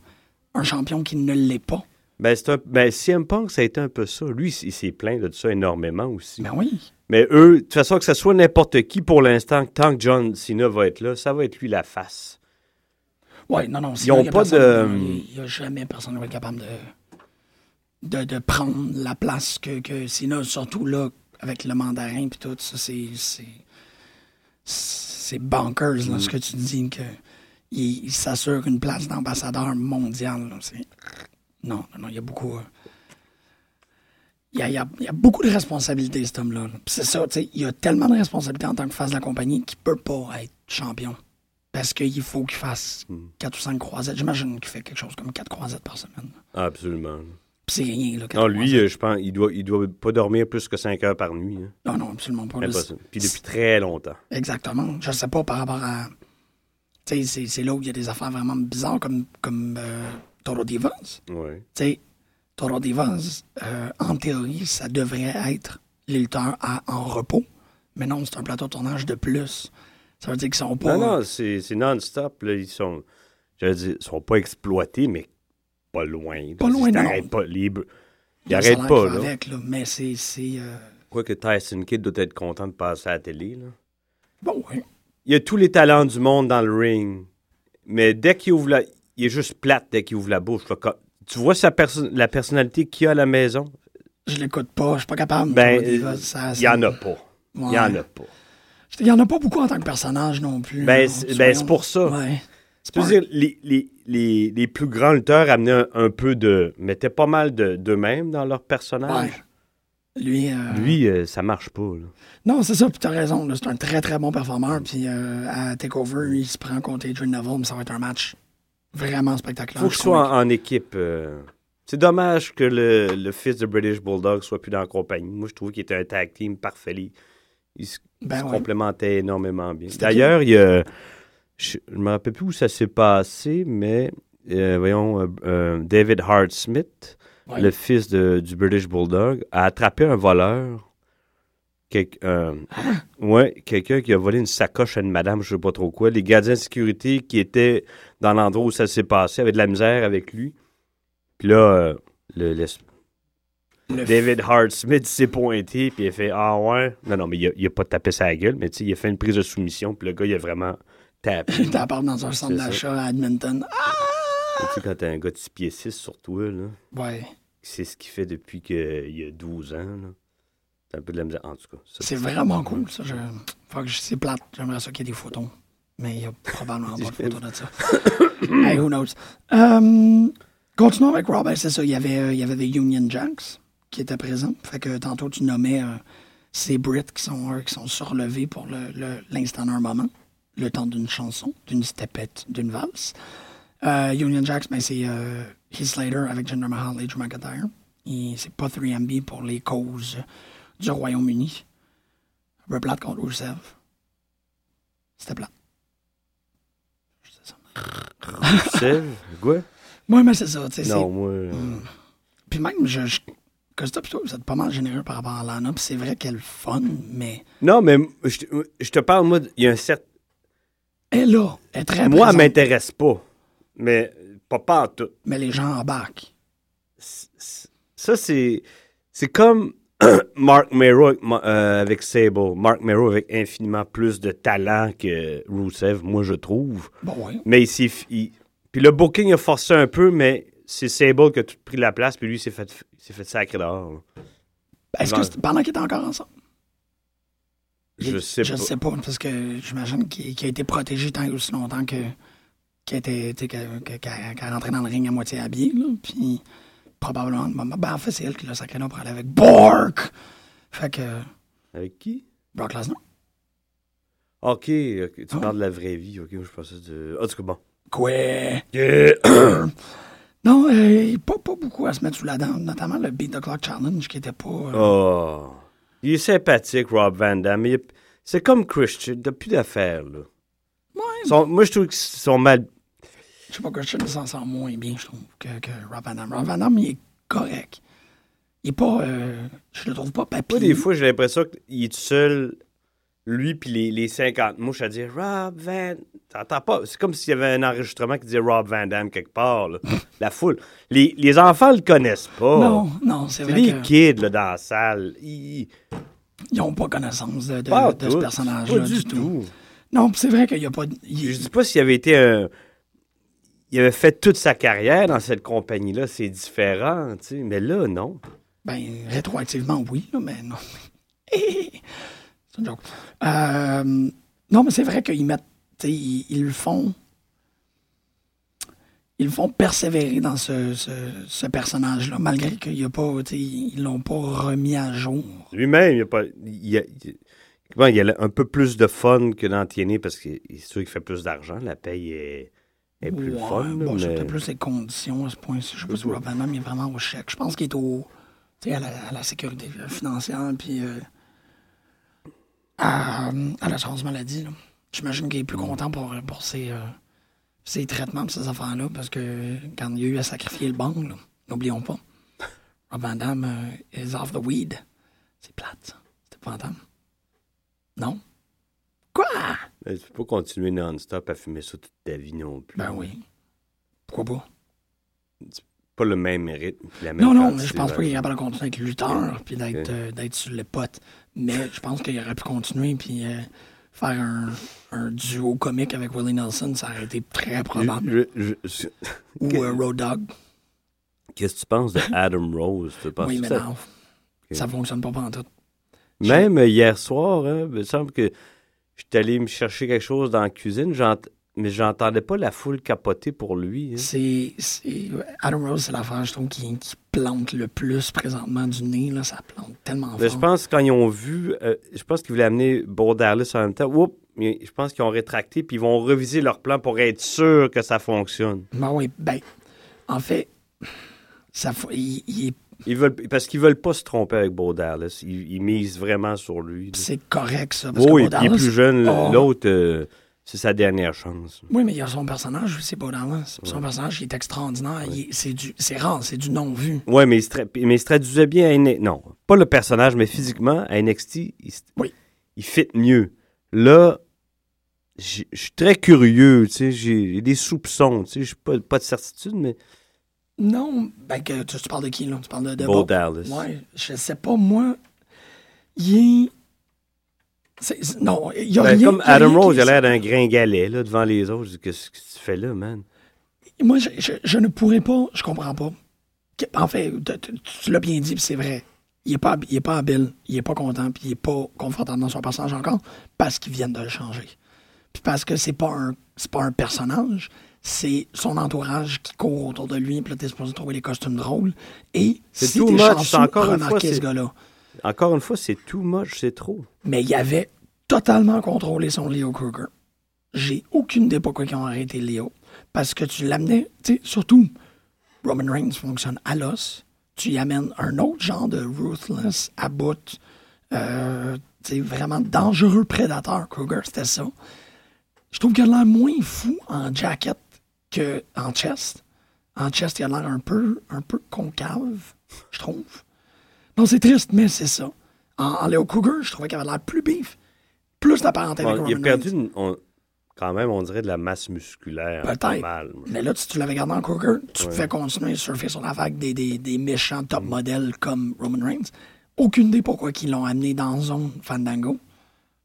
un champion qui ne l'est pas. Ben, c'est un, ben, CM Punk, ça a été un peu ça. Lui, il s'est plaint de ça énormément aussi. Ben oui. Mais eux, de toute façon, que ce soit n'importe qui pour l'instant, tant que John Cena va être là, ça va être lui la face. Oui, non, non. Ils ont sinon, il y a pas personne- de- Il n'y a jamais personne qui va être capable de, de, de prendre la place que, que Sina, surtout là, avec le mandarin puis tout, ça, c'est. c'est- C'est bonkers, là, ce que tu dis, que il, il s'assure une place d'ambassadeur mondial. là, c'est- Non, non, non, il y a beaucoup. euh, Il y a, il y a- il y a beaucoup de responsabilités, cet homme-là. C'est ça, tu sais, il y a tellement de responsabilités en tant que face de la compagnie qu'il peut pas être champion. Parce qu'il faut qu'il fasse Hmm. 4 ou 5 croisettes. J'imagine qu'il fait quelque chose comme 4 croisettes par semaine. Absolument. C'est là. quatre Non, lui, croisettes. euh, je pense, il doit, il doit pas dormir plus que 5 heures par nuit. hein. Non, non, absolument pas. Impossible. Puis depuis très longtemps. Exactement. Je sais pas par rapport à. Tu sais, c'est- c'est là où il y a des affaires vraiment bizarres comme, comme euh, Toro Divas. Ouais. Tu sais, Toro Divas, euh, en théorie, ça devrait être les lutteurs à- en repos. Mais non, c'est un plateau de tournage de plus. Ça veut dire qu'ils sont pas. Non, non, c'est non-stop. Ils sont, j'allais dire, ils sont pas exploités, mais pas loin. Pas loin, non. pas. Les... il salaire pas, là. Avec, là. Mais c'est. c'est, euh, Quoique Tyson Kidd doit être content de passer à la télé. Là. Bon, oui. Il a tous les talents du monde dans le ring. Mais dès qu'il ouvre la... Il est juste plate dès qu'il ouvre la bouche. là. Tu vois sa perso- la personnalité qu'il a à la maison? Je l'écoute pas, je suis pas capable. Ben, Il y en a pas. Ouais. Il y en a pas. Il y en a pas beaucoup en tant que personnage non plus. Ben, c'est- ben, c'est pour ça. Ouais. Tu veux dire, les, les, les, les plus grands lutteurs amenaient un, un peu de... mettaient pas mal de- d'eux-mêmes dans leur personnage. Ouais. Lui, euh, Lui, euh, ça marche pas. là. Non, c'est ça, puis t'as raison. C'est un très, très bon performeur. Puis euh, à TakeOver, il se prend contre Adrian Neville, mais ça va être un match vraiment spectaculaire. faut je qu'il suis soit en, en équipe. euh. C'est dommage que le, le fils de British Bulldog soit plus dans la compagnie. Moi, je trouvais qu'il était un tag team parfait. Il, il se, Ben se ouais. complémentait énormément bien. D'ailleurs, il y a... Je ne me rappelle plus où ça s'est passé, mais euh, voyons, euh, euh, David Hart Smith, Ouais. le fils de- du British Bulldog, a attrapé un voleur. Quel- euh, ouais, quelqu'un qui a volé une sacoche à une madame, je sais pas trop quoi. Les gardiens de sécurité qui étaient dans l'endroit où ça s'est passé avaient de la misère avec lui. Puis là, le, le- Le David Hart Smith s'est pointé, puis il a fait Ah ouais. Non, non, mais il a, il a pas tapé sa gueule, mais tu sais, il a fait une prise de soumission, puis le gars, il a vraiment tapé. T'as <laughs> part dans un centre d'achat à Edmonton. Ah! tu sais, quand t'as un gars de 6 pieds 6 sur toi, là, Ouais. c'est ce qu'il fait depuis qu'il y a 12 ans. Là? C'est un peu de la misère. En tout cas, C'est vraiment cool, ça. Je... Faut que je... C'est plate. J'aimerais ça qu'il y ait des photos. Mais il y a probablement pas de <laughs> photos de ça. hey, who knows? Euh, continuons avec Rob. Ben, c'est ça. Il y avait, euh, il y avait Union Jacks qui étaient présents. Fait que tantôt, tu nommais euh, ces Brits qui sont, euh, qui sont surlevés pour le- le- l'instant d'un moment, le temps d'une chanson, d'une stepette, d'une valse. Euh, Union Jacks, ben, c'est euh, Heath Slater avec Jinder Mahal et Drew McIntyre. Et c'est pas 3MB pour les causes du Royaume-Uni. Un peu plate contre Rusev. C'était plate. Ça. C'est quoi? Moi, mais c'est ça. Non, c'est- moi. euh, Puis même, je, je... Costa toi, vous êtes pas mal généreux par rapport à Lana. Puis c'est vrai qu'elle est fun, mais Non, mais je, je te parle, moi, il y a un certain. Elle est là. Elle est très Moi, elle présente, m'intéresse pas. Mais pas pas tout. Mais les gens embarquent. c- ça, c'est. C'est comme <clears throat> Mark Mero avec, Ma- euh, avec Sable. Mark Mero avec infiniment plus de talent que Rusev, moi, je trouve. Bon, oui. Mais il s'est. il- Puis le booking a forcé un peu, mais c'est Sable qui a tout pris la place, puis lui, il s'est fait, il s'est fait sacrer dehors. là. Est-ce que c'est pendant qu'ils étaient encore ensemble? Je sais Je pas. sais pas, parce que j'imagine qu'il a été protégé tant aussi longtemps que qu'elle qu'elle rentrait dans le ring à moitié habillée, là, puis probablement, ben, en fait, c'est elle qui l'a sacré là pour aller avec Bork! Fait que, Avec qui? Brock Lesnar. Ok, ok, tu Ah. parles de la vraie vie. Ok, je pensais de. En tout cas, bon. Quoi? Yeah. <coughs> Non, euh, pas, pas beaucoup à se mettre sous la dent, notamment le Beat the Clock Challenge qui était pas... euh, Oh. Il est sympathique, Rob Van Damme. C'est comme Christian, il n'a plus d'affaires, là. Ouais, Ils sont- Moi, je trouve qu'ils sont mal. je sais pas, Christian s'en sort moins bien, je trouve, que, que Rob Van Damme. Rob Van Damme, il est correct. Il est pas... euh, je le trouve pas papier. Moi, des fois, j'ai l'impression qu'il est seul, lui, puis les, les 50 mouches à dire Rob Van. T'entends pas? C'est comme s'il y avait un enregistrement qui disait Rob Van Damme quelque part, là. <laughs> La foule. Les, les enfants le connaissent pas. Non, non, c'est C'est vrai que... kids, là, dans la salle. Ils. Ils n'ont pas connaissance de, de- Pas de ce tout. personnage-là Pas du, du tout. tout. Non, puis c'est vrai qu'il n'y a pas. il- Je dis pas s'il avait été un. Il avait fait toute sa carrière dans cette compagnie-là, c'est différent, tu sais. Mais là, non. ben, rétroactivement, oui, là, mais non. <laughs> c'est une joke. Euh, non, mais c'est vrai qu'ils mettent. Ils, ils le font. Ils le font persévérer dans ce, ce, ce personnage-là, malgré qu'il y a pas. Ils l'ont pas remis à jour. Lui-même, il a pas. Il a, il- bon, il a un peu plus de fun que dans TNA parce que c'est sûr qu'il fait plus d'argent. La paye est, est plus Ouais, fun. bon, mais- peut-être plus les conditions à ce point-ci. Je sais pas si Damme il est vraiment au chèque. Je pense qu'il est au, à, la, à la sécurité financière, puis euh, à, à l'assurance maladie. là. J'imagine qu'il est plus content pour, pour ses, euh, ses traitements et ses affaires-là, parce que quand il y a eu à sacrifier le banc, là, n'oublions pas, <laughs> Rob Van Damme euh, is off the weed. C'est plate, ça. C'est épouvantable. Non? Quoi? mais Tu peux pas continuer non-stop à fumer ça toute ta vie non plus. Ben oui. Pourquoi pas? Pas le même rythme. La même Non, non, mais je pense pas qu'il est capable de continuer avec lutteur puis d'être euh, d'être sur le pote. Mais je pense qu'il aurait pu continuer puis euh, faire un, un duo comique avec Willie Nelson, ça aurait été très probable. Je- je- je- Ou euh, Road Dogg. Qu'est-ce que tu penses de Adam Rose? Tu penses Oui, mais ça- non. Ça fonctionne pas tout. Même hier soir, hein, il me semble que j'étais allé me chercher quelque chose dans la cuisine, mais j'entendais pas la foule capoter pour lui. hein. C'est. c'est- Adam Rose, c'est l'affaire, je trouve, qui, qui plante le plus présentement du nez. Là, ça plante tellement Mais je fort. pense que quand ils ont vu, euh, je pense qu'ils voulaient amener Borderless en même temps. Oups, mais je pense qu'ils ont rétracté puis ils vont reviser leur plan pour être sûr que ça fonctionne. Ben oui, ben. En fait, ça, il, il est Ils veulent parce qu'ils veulent pas se tromper avec Borderless. Ils, ils misent vraiment sur lui. c'est correct, ça. Parce Oui, que il est plus jeune. Oh. L'autre, euh, c'est sa dernière chance. Oui, mais il y a son personnage, c'est pas dans Son personnage qui est extraordinaire. Il est- C'est du, c'est rare, c'est du non-vu. Ouais, mais il, mais il se traduisait bien à NXT. Non, pas le personnage, mais physiquement, à NXT, il, Oui. il fit mieux. Là, j'ai- je suis très curieux, tu sais, j'ai j'ai des soupçons, tu sais, je pas, pas de certitude, mais Non, ben que tu, tu parles de qui là? Tu parles de, de Bo? Dallas. Ouais, je sais pas moi. Il est. non, il y a Ben, rien. comme Adam rien Rose, il a l'air d'un gringalet, là, devant les autres. Qu'est-ce que tu fais là, man? Moi, je, je- je ne pourrais pas, je comprends pas. En fait, tu- l'as bien dit, puis c'est vrai. Il est pas, il est pas habile, il est pas content, puis il est pas confortable dans son personnage encore, parce qu'ils viennent de le changer. Puis parce que c'est pas un, pas un personnage, c'est son entourage qui court autour de lui, puis là, t'es supposé trouver les costumes drôles. Et C'est si t'es chanceux, remarquez ce gars-là. Encore une fois, c'est too much, c'est trop. Mais il avait totalement contrôlé son Leo Kruger. J'ai aucune idée pourquoi ils ont arrêté Leo. Parce que tu l'amenais, tu sais, surtout, Roman Reigns fonctionne à l'os. Tu y amènes un autre genre de ruthless, à bout, euh, tu sais, vraiment dangereux prédateur. Kruger, c'était ça. Je trouve qu'il a l'air moins fou en jacket qu'en chest. En chest, il a l'air un peu, un peu concave, je trouve. Non, c'est triste, mais c'est ça. En, en Leo Kruger, je trouvais qu'il avait l'air plus bif. Plus d'apparenté avec Bon, il a Roman perdu Reigns. une- on- quand même, on dirait de la masse musculaire. Peut-être. pas mal. Mais là, si tu l'avais gardé en Kruger, tu Ouais. pouvais continuer à surfer sur la vague des, des, des méchants top modèles comme Roman Reigns. Aucune idée pourquoi ils l'ont amené dans zone Fandango.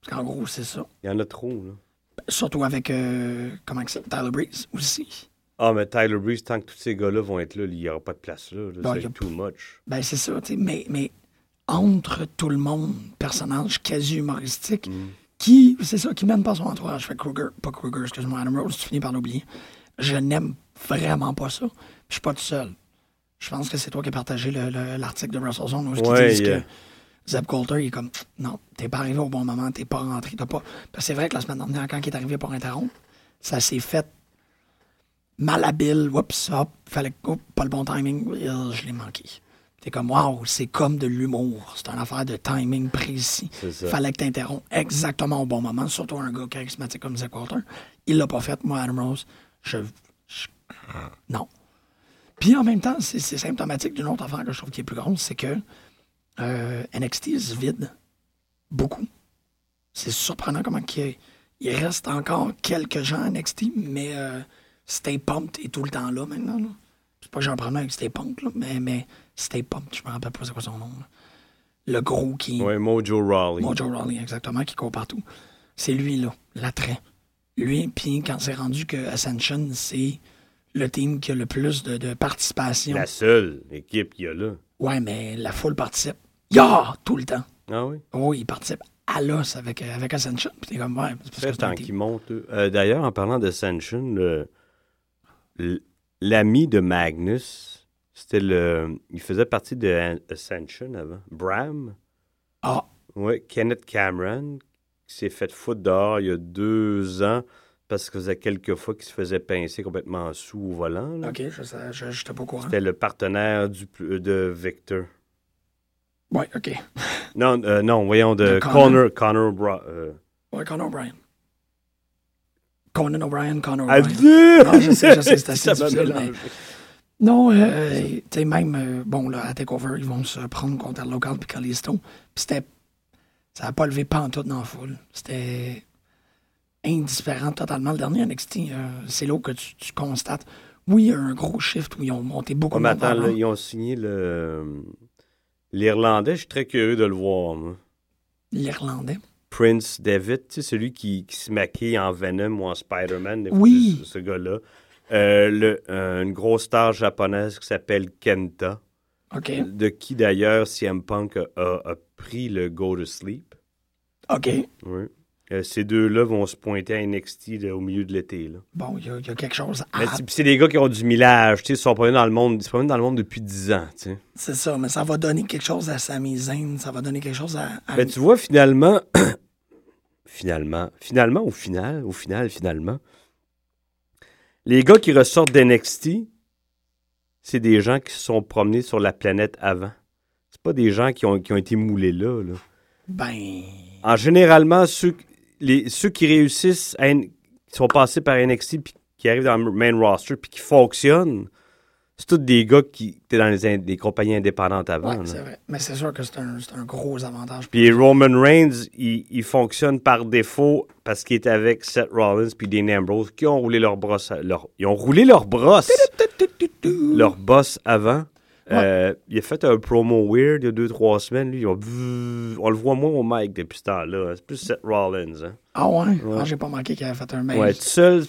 Parce qu'en gros, c'est ça. Il y en a trop, là. Surtout avec, euh, comment que c'est, Tyler Breeze aussi. Ah, mais Tyler Breeze, tant que tous ces gars-là vont être là, il n'y aura pas de place là. c'est too much. Ben, c'est ça, tu sais. Mais, mais entre tout le monde, personnage quasi humoristique, Mm. qui, c'est ça, qui mène pas son entourage. Fait Kruger, pas Kruger, excuse-moi, Adam Rose, tu finis par l'oublier. Je n'aime vraiment pas ça. Je suis pas tout seul. Je pense que c'est toi qui as partagé le- le- l'article de Russell Zone où Ouais, disent yeah. que Zeb Coulter, il est comme, non, t'es pas arrivé au bon moment, t'es pas rentré, t'as pas. Parce que c'est vrai que la semaine dernière, quand il est arrivé pour interrompre, ça s'est fait malhabile, oups, hop, fallait que, oups, pas le bon timing, euh, je l'ai manqué. T'es comme, waouh, c'est comme de l'humour. C'est une affaire de timing précis. Fallait que t'interrompes exactement au bon moment, surtout un gars charismatique comme Zach Walter. Il l'a pas fait, moi, Adam Rose. Je. je- non. Puis en même temps, c'est c'est symptomatique d'une autre affaire que je trouve qui est plus grande, c'est que euh, NXT se vide beaucoup. C'est surprenant comment il, il reste encore quelques gens à NXT, mais euh, Stay Pumped est tout le temps là maintenant. là. C'est pas que j'ai un problème avec Stay Pumped, là, mais, mais Stay Pumped, je me rappelle pas c'est quoi son nom. là. Le gros qui. Ouais, Mojo Rawley. Mojo Rawley, exactement, qui court partout. C'est lui, là, l'attrait. Lui, puis quand c'est rendu que Ascension, c'est le team qui a le plus de, de participation. La seule équipe qu'il y a là. Ouais, mais la foule participe. Ya! Tout le temps. Ah oui? Oui, il participe à l'os avec, avec Ascension. Puis t'es comme, ouais, c'est parce que tant qu'ils montent. Euh, D'ailleurs, en parlant d'Ascension, le- l'ami de Magnus, c'était le. Il faisait partie de Ascension avant. Bram. Ah, Oui, Kenneth Cameron, qui s'est fait foutre dehors il y a deux ans parce que faisait quelques fois qu'il se faisait pincer complètement sous au volant. là. ok, je j'étais pas au courant. C'était le partenaire du, pl- de Victor. Ouais, ok. Non, euh, non, voyons, de De Connor. Connor. Connor euh, O'Brien. Conan O'Brien, Conan Ah, O'Brien. Non, je sais, je sais, c'est <laughs> assez difficile. Non, euh, tu sais, même, euh, bon, là, à TakeOver, ils vont se prendre contre local puis Callisto. Puis c'était. Ça n'a pas levé pantoute dans la foule. C'était indifférent totalement. Le dernier NXT, euh, c'est là que tu, tu constates. Oui, il y a un gros shift où ils ont monté beaucoup Ouais, de mais attends, là, ils ont signé le. L'Irlandais, je suis très curieux de le voir. L'Irlandais. Prince David, tu sais, celui qui, qui se maquille en Venom ou en Spider-Man. Oui. Ce, ce gars-là. Euh, le- euh, une grosse star japonaise qui s'appelle Kenta, OK. de qui d'ailleurs CM Punk a, a- a pris le Go to Sleep. OK. Oui. Euh, ces deux-là vont se pointer à NXT là, au milieu de l'été. là. Bon, il y, a- il y a quelque chose à. Mais c'est- des gars qui ont du millage, tu sais, ils sont promenés dans le monde, ils promènent dans le monde depuis 10 ans. C'est ça, mais ça va donner quelque chose à Sami Zayn. Ça va donner quelque chose à. à- Ben, tu vois, finalement, <clears throat> finalement, finalement, au final, au final, finalement, les gars qui ressortent d'NXT, c'est des gens qui se sont promenés sur la planète avant. C'est pas des gens qui ont, qui ont été moulés là, là. Ben. En généralement, ceux, les, ceux qui réussissent, à qui sont passés par NXT, puis qui arrivent dans le main roster, puis qui fonctionnent, c'est tous des gars qui étaient dans les, in- les compagnies indépendantes avant. Ouais, c'est vrai. Mais c'est sûr que c'est un, gros avantage. Puis Roman Reigns, il, il fonctionne par défaut parce qu'il est avec Seth Rollins puis Dean Ambrose qui ont roulé leur brosse. Leur, ils ont roulé leur brosse, leur boss avant. Euh, il a fait un promo weird il y a deux, trois semaines. Lui, on le voit moins au mic depuis ce temps-là. C'est plus Seth Rollins. Hein. Ah ouais? Ouais. Ah, j'ai pas manqué qu'il avait fait un mail. Ouais, tout seul.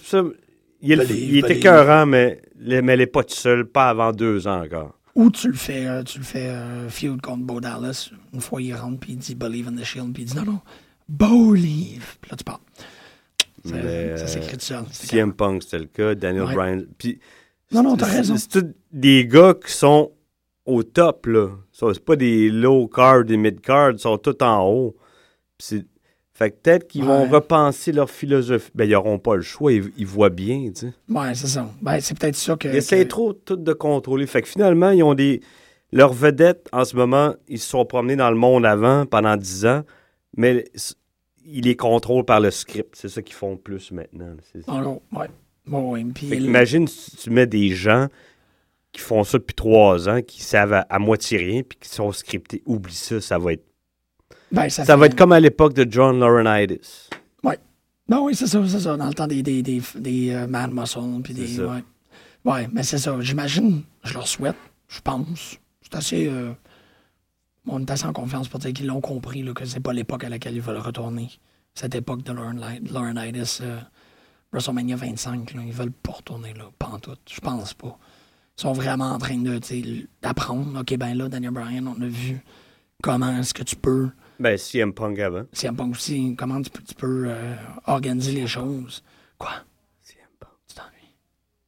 Il, était écœurant, mais, mais il n'est pas tout seul, pas avant deux ans encore. Ou tu le fais, euh, tu le fais euh, feud contre Bo Dallas. Une fois il rentre puis il dit Believe in the Shield puis il dit non non Believe. Puis là tu parles. Ça, Mais, ça s'écrit tout seul. C'est CM Punk, c'était le cas. Daniel Ouais. Bryan. Puis, Non, non, t'as raison. C'est tous des gars qui sont au top, là. C'est pas des low card, des mid card, ils sont tous en haut. Puis c'est- Fait que peut-être qu'ils vont repenser leur philosophie. Ben, ils n'auront pas le choix, ils, ils voient bien, tu sais. Ouais, c'est ça. Ben, c'est peut-être ça que. Ils essaient que- trop tout de contrôler. Fait que finalement, ils ont des. Leurs vedettes, en ce moment, ils se sont promenés dans le monde avant, pendant 10 ans, mais ils les contrôlent par le script. C'est ça qu'ils font plus maintenant. Gros, ouais. Bon, ouais. Puis Fait imagine si tu mets des gens qui font ça depuis trois ans, qui savent à, à moitié rien, puis qui sont scriptés. Oublie ça, ça va être. Ben, ça, va être comme à l'époque de John Laurinaitis. Ouais. Ben oui, c'est ça, c'est ça. Dans le temps des, des, des, des euh, Man Muscle, puis des. Ça. Ouais. ouais, mais c'est ça. J'imagine, je leur souhaite, je pense. C'est assez. euh, on est assez en confiance pour dire qu'ils l'ont compris, là, que c'est pas l'époque à laquelle ils veulent retourner. Cette époque de Laurinaitis, euh, WrestleMania 25, là, ils veulent pas retourner là, pas en tout. Je pense pas. Ils sont vraiment en train de, d'apprendre. OK, ben là, Daniel Bryan, on a vu comment est-ce que tu peux Ben, CM Punk avant. CM Punk aussi, comment tu peux, tu peux, euh, organiser les choses. Quoi? CM Punk, Tu t'ennuies?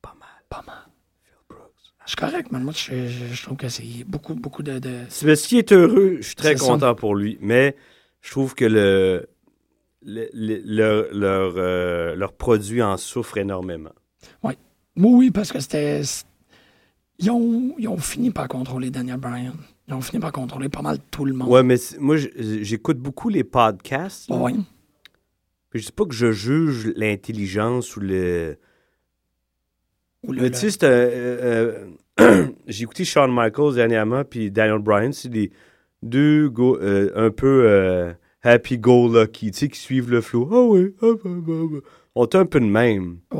pas mal. Pas mal. Phil Brooks. Je suis correct, man. Moi, je, je- je trouve que c'est beaucoup, beaucoup de. de... Mais S'il est heureux, je suis très content pour lui. Mais je trouve que le, le- le- leur, leur, euh, leur produit en souffre énormément. Oui, oui, parce que c'était. Ils ont, ils ont fini par contrôler Daniel Bryan. Ils ont fini par contrôler pas mal tout le monde. Ouais, mais moi, j'écoute beaucoup les podcasts. là. Ouais. Puis je dis pas que je juge l'intelligence ou le. Ou le- Mais tu sais, un, euh, euh, <clears throat> J'ai écouté Shawn Michaels dernièrement, puis Daniel Bryan, c'est des deux go- euh, un peu euh, happy-go-lucky, tu sais, qui suivent le flow. Ah oui, ah, bah, bah, bah. On est un peu de même. A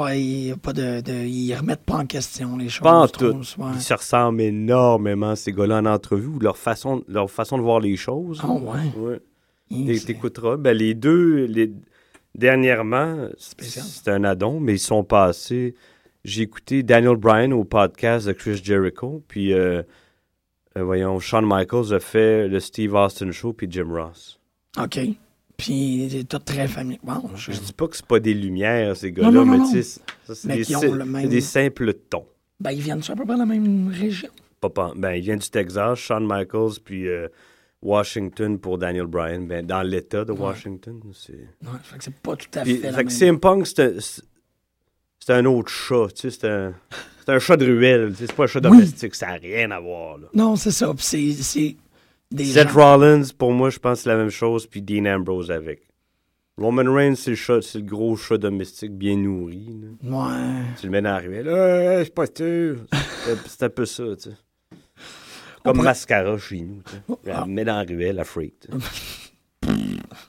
pas de, de- Ils remettent pas en question les choses. Pas en trouve. tout. Ouais. Ils se ressemblent énormément, ces gars-là, en entrevue, leur façon, leur façon de voir les choses. Ah ouais. Ouais. C'est- T'écouteras. Ben, les deux, les... dernièrement, c'est un addon, mais ils sont passés. J'ai écouté Daniel Bryan au podcast de Chris Jericho, puis, euh, euh, voyons, Shawn Michaels a fait le Steve Austin Show, puis Jim Ross. OK. Puis, c'est tout très familier. Bon, je... Je dis pas que c'est pas des lumières, ces gars-là, mais tu sais, c'est des, même- simples tons. Ben, ils viennent à peu près de la même région? Pas Ben, il vient du Texas, Shawn Michaels, puis euh, Washington pour Daniel Bryan. Ben, dans l'État de Washington, c'est... Ouais, fait que c'est pas tout à Puis, fait la fait que même. CM Punk, c'est un- c'est c'est un autre chat, tu sais, c'est un, c'est un chat de ruelle, c'est pas un chat domestique, ça n'a rien à voir, là. Non, c'est ça. Puis c'est des Seth gens... Rollins, pour moi, je pense que c'est la même chose, puis Dean Ambrose avec. Roman Reigns, c'est le, le gros chat domestique bien nourri, là. Ouais. Tu le mets dans la ruelle, hey, je suis pas sûr. C'est- un peu ça, tu sais. Comme pourrait- Mascara chez nous, tu sais. Ah. le met dans la ruelle, la freak, tu sais. <laughs>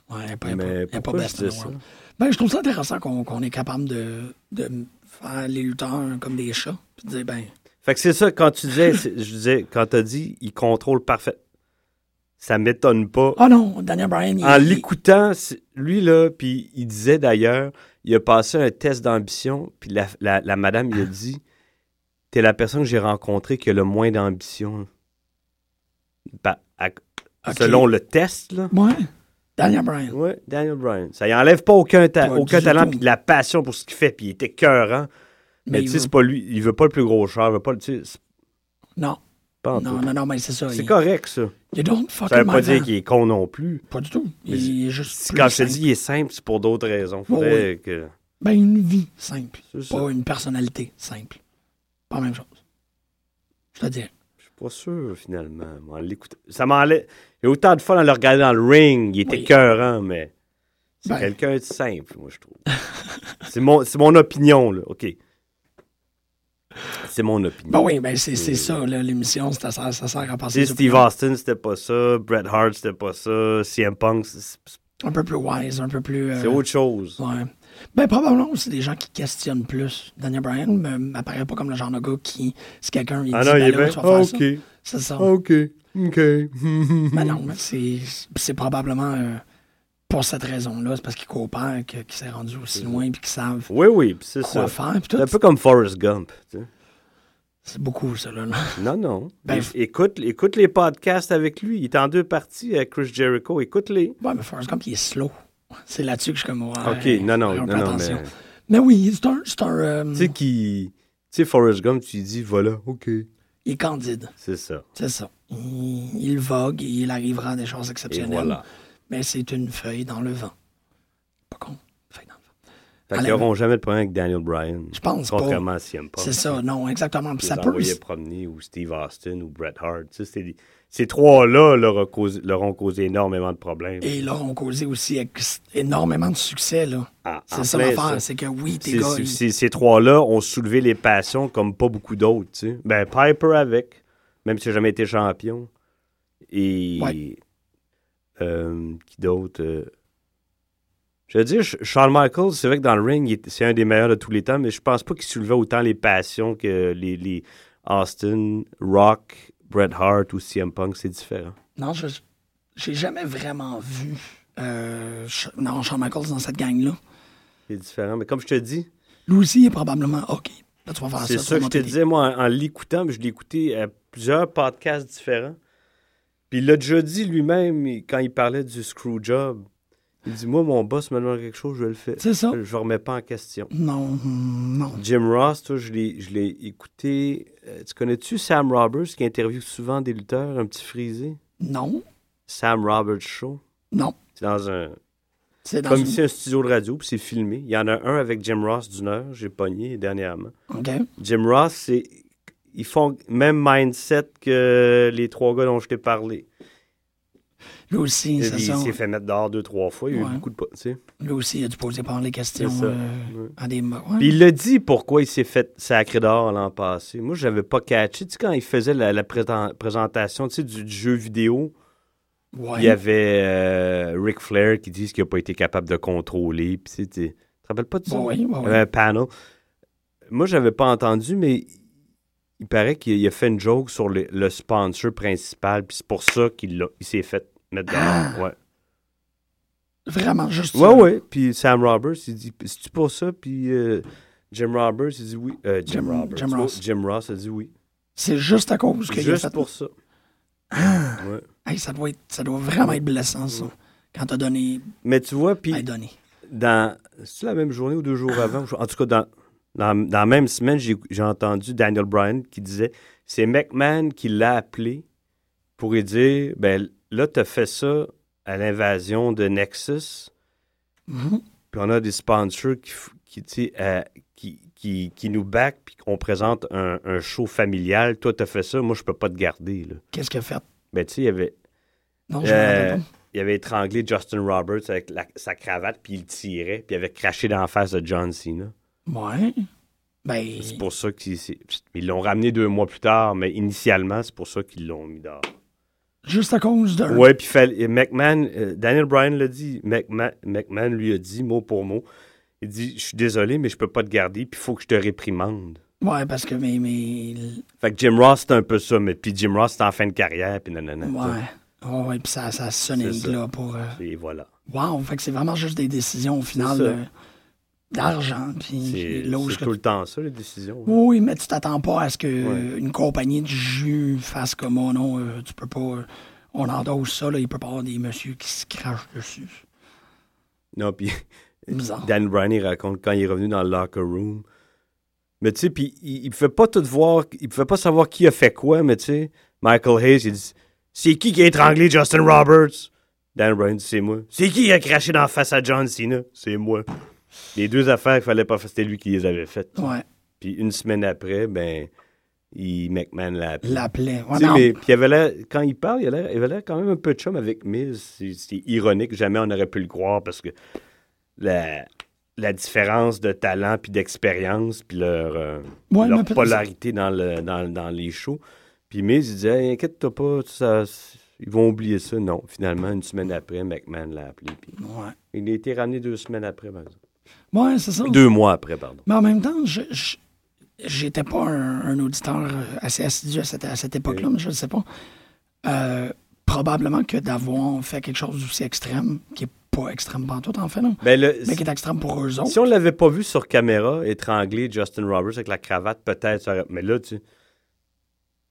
Ouais, pas, pas- Mais pas best je in dis the ça? world. Ben, je trouve ça intéressant qu'on, est capable de, de faire les lutteurs comme des chats. Puis de dire, ben, Fait que c'est ça, quand tu disais, je disais, quand t'as dit, il contrôle parfait. Ça m'étonne pas. oh non, Daniel Bryan, il, En l'écoutant, lui, là, puis il disait d'ailleurs, il a passé un test d'ambition, puis la, la, la madame, il a dit T'es la personne que j'ai rencontrée qui a le moins d'ambition. Bah, à-. Selon le test, là. Ouais. Daniel Bryan. Ouais, Daniel Bryan. Ça y enlève pas aucun, ta- aucun talent puis de la passion pour ce qu'il fait, puis il était cœurant. Mais, tu sais, veut- c'est pas lui. Il veut pas le plus gros char, il veut pas le. Non, pas non, non, non, mais c'est ça. C'est il, correct, ça. you don't fucking Ça veut pas dire qu'il est con non plus. Pas du tout. Il est juste. Quand je te dis il est simple, c'est pour d'autres raisons. Faudrait que. Ben, une vie simple. Pas une personnalité simple. Pas la même chose. Je te dis. Je suis pas sûr, finalement. Ça m'enlève. Il y a autant de fun à le regarder dans le ring. Il était Oui. cœurant, mais. C'est Ben. quelqu'un de simple, moi, je trouve. <laughs> c'est mon, c'est mon opinion, là. OK. C'est mon opinion. Ben oui, ben c'est, c'est ça, l'émission, ça, ça sert à passer. Steve. Austin, c'était pas ça. Bret Hart, c'était pas ça. CM Punk, c'est Un peu plus wise, un peu plus. euh, c'est autre chose. Ouais. Ben, probablement aussi des gens qui questionnent plus. Daniel Bryan me- m'apparaît pas comme le genre de gars qui, si quelqu'un il Ah dit, non, il ben est là, bien. tu vas faire ça. OK. C'est ça. Ah, OK. OK. Ben non, c'est probablement euh, pour cette raison-là. C'est parce qu'ils coopèrent que- qu'il s'est rendu aussi loin puis qu'ils savent Oui, oui, c'est quoi ça. faire. C'est un peu comme Forrest Gump. tu sais. C'est beaucoup, ça, là. là. Non, non. Ben, écoute, écoute les podcasts avec lui. Il est en deux parties avec Chris Jericho. Écoute-les. Ouais, mais Forrest Gump, il est slow. C'est là-dessus que je suis comme. OK, non, non, non, non, mais... Mais oui, c'est un. C'est euh, Tu sais qui... Tu sais, Forrest Gump, tu lui dis, voilà, OK. il est candide. C'est ça. C'est ça. Il, il vogue et il arrivera à des choses Et exceptionnelles. voilà. Mais c'est une feuille dans le vent. Pas con. Feuille dans le vent. Fait qu'ils n'auront jamais de problème avec Daniel Bryan. Je pense pas. Contrairement à CM Punk. C'est ça, non, exactement. Puis ça peut. promener, ou Steve Austin, ou Bret Hart. Tu sais, Ces trois-là leur, leur ont causé énormément de problèmes. Et là, on causé aussi énormément de succès, là. En C'est ça l'affaire, c'est que oui, tes gars. ils- Ces trois-là ont soulevé les passions comme pas beaucoup d'autres. tu sais. Ben, Piper avec, même s'il n'a jamais été champion. Et. Ouais. Euh, qui d'autre euh, Je veux dire, Sh- Shawn Michaels, c'est vrai que dans le ring, c'est un des meilleurs de tous les temps, mais je pense pas qu'il soulevait autant les passions que les, les Austin, Rock, Bret Hart ou CM Punk. C'est différent. Non, je j'ai jamais vraiment vu euh, non, Shawn Michaels dans cette gang-là. C'est différent. Mais comme je te dis, Lui aussi est probablement OK. Là, tu vas faire c'est ça. ça que je te disais, moi, en, en l'écoutant, mais je l'ai écouté à plusieurs podcasts différents. Puis il l'a déjà dit lui-même, quand il parlait du screw job. Il dit Moi, mon boss me demande quelque chose, je le fais. C'est ça. Je ne remets pas en question. Non, non. Jim Ross, toi, je l'ai je l'ai écouté. Euh, tu connais-tu Sam Roberts qui interviewe souvent des lutteurs, un petit frisé? Non, Sam Roberts Show. non. C'est dans un. C'est dans Comme une... ici, un studio de radio, puis c'est filmé. Il y en a un avec Jim Ross d'une heure, j'ai pogné dernièrement. OK. Jim Ross, c'est. Ils font même mindset que les trois gars dont je t'ai parlé. Lui aussi, Il c'est ça. s'est fait mettre dehors deux, trois fois. Il a eu beaucoup de. Lui aussi, il a dû poser par les questions euh, Ouais. à des... Ouais. Il l'a dit pourquoi il s'est fait sacré dehors l'an passé. Moi, j'avais pas catché. Tu sais, quand il faisait la, présentation du, du jeu vidéo, il y avait euh, Ric Flair qui dit qu'il n'a pas été capable de contrôler. Tu te rappelles pas de ça? Il un panel. Moi, j'avais pas entendu, mais il paraît qu'il a fait une joke sur le, le sponsor principal. Puis c'est pour ça qu'il l'a- il s'est fait mettre dehors. Ouais. Vraiment, juste Ouais, ça. ouais. Puis Sam Roberts, il dit C'est-tu pour ça Puis euh, Jim Roberts, il dit oui. Euh, Jim, Jim- Roberts. Jim Ross. Jim Ross a dit oui. C'est juste à cause a Juste fait... pour ça. Ah! Ouais. Hey, ça, doit être- ça doit vraiment être blessant, ça. Quand t'as donné... Mais tu vois, puis donné. dans. C'est la même journée ou deux jours avant En tout cas, dans, dans, dans la même semaine, j'ai entendu Daniel Bryan qui disait c'est McMahon qui l'a appelé pour lui dire ben là, t'as fait ça à l'invasion de Nexus. Mhm. Puis on a des sponsors qui, tu euh, qui, qui, qui nous back puis qu'on présente un, un show familial. Toi, t'as fait ça, moi, je peux pas te garder. Qu'est-ce qu'il a fait? Ben, tu sais, il y avait, Non, je Euh, il avait étranglé Justin Roberts avec la- sa cravate, puis il tirait, puis il avait craché dans la face de John Cena. Ouais. Ben... C'est pour ça qu'ils ils l'ont ramené deux mois plus tard, mais initialement, c'est pour ça qu'ils l'ont mis dehors. Juste à cause de... Ouais, puis et McMahon, euh, Daniel Bryan l'a dit, McMahon, McMahon lui a dit mot pour mot, il dit, je suis désolé, mais je peux pas te garder, puis il faut que je te réprimande. Ouais, parce que mais, mais Fait que Jim Ross, c'est un peu ça, mais puis Jim Ross, c'est en fin de carrière, puis nanana. ouais. Ouais, ouais, puis ça, ça sonne là pour. euh, Et voilà. Wow, fait que c'est vraiment juste des décisions au final euh, d'argent. Puis C'est tout le temps ça, les décisions. hein? Oui, mais tu t'attends pas à ce que Ouais. euh, une compagnie de jus fasse comme oh non, euh, tu peux pas. euh, on endosse ça, là, il peut pas avoir des messieurs qui se crachent dessus. Non, puis. <laughs> Dan Bryan, il raconte quand il est revenu dans le locker room. Mais tu sais, puis il, il pouvait pas tout voir, il pouvait pas savoir qui a fait quoi, mais tu sais, Michael Hayes, il dit C'est qui qui a étranglé Justin Roberts Dan Bryan dit C'est moi. C'est qui qui a craché dans la face à John Cena? C'est moi. Les deux affaires, il fallait pas faire, c'était lui qui les avait faites. Ouais, Puis une semaine après, ben, il, McMahon l'a appelé. l'appelait. Ouais, mais puis il avait l'air- quand il parle, il, avait l'air quand même un peu de chum avec Miz. C'est, ironique, jamais on aurait pu le croire parce que la, la différence de talent puis d'expérience puis leur, euh, Ouais, leur polarité dans, le, dans, dans les shows. Puis Miz, il disait Hey, inquiète-toi pas, ça, ils vont oublier ça. Non, finalement, une semaine après, McMahon l'a appelé. Puis Ouais, il a été ramené deux semaines après, par exemple. Ouais c'est ça. Deux mois après, pardon. Mais en même temps, je, je- j'étais pas un, un auditeur assez assidu à cette, à cette époque-là, mais je ne sais pas. Euh, probablement que d'avoir fait quelque chose d'aussi extrême, qui est pas extrême pantoute, en fait, non, Ben, le- mais qui est extrême pour eux autres. Si on l'avait pas vu sur caméra étrangler Justin Roberts avec la cravate, peut-être. Mais là, tu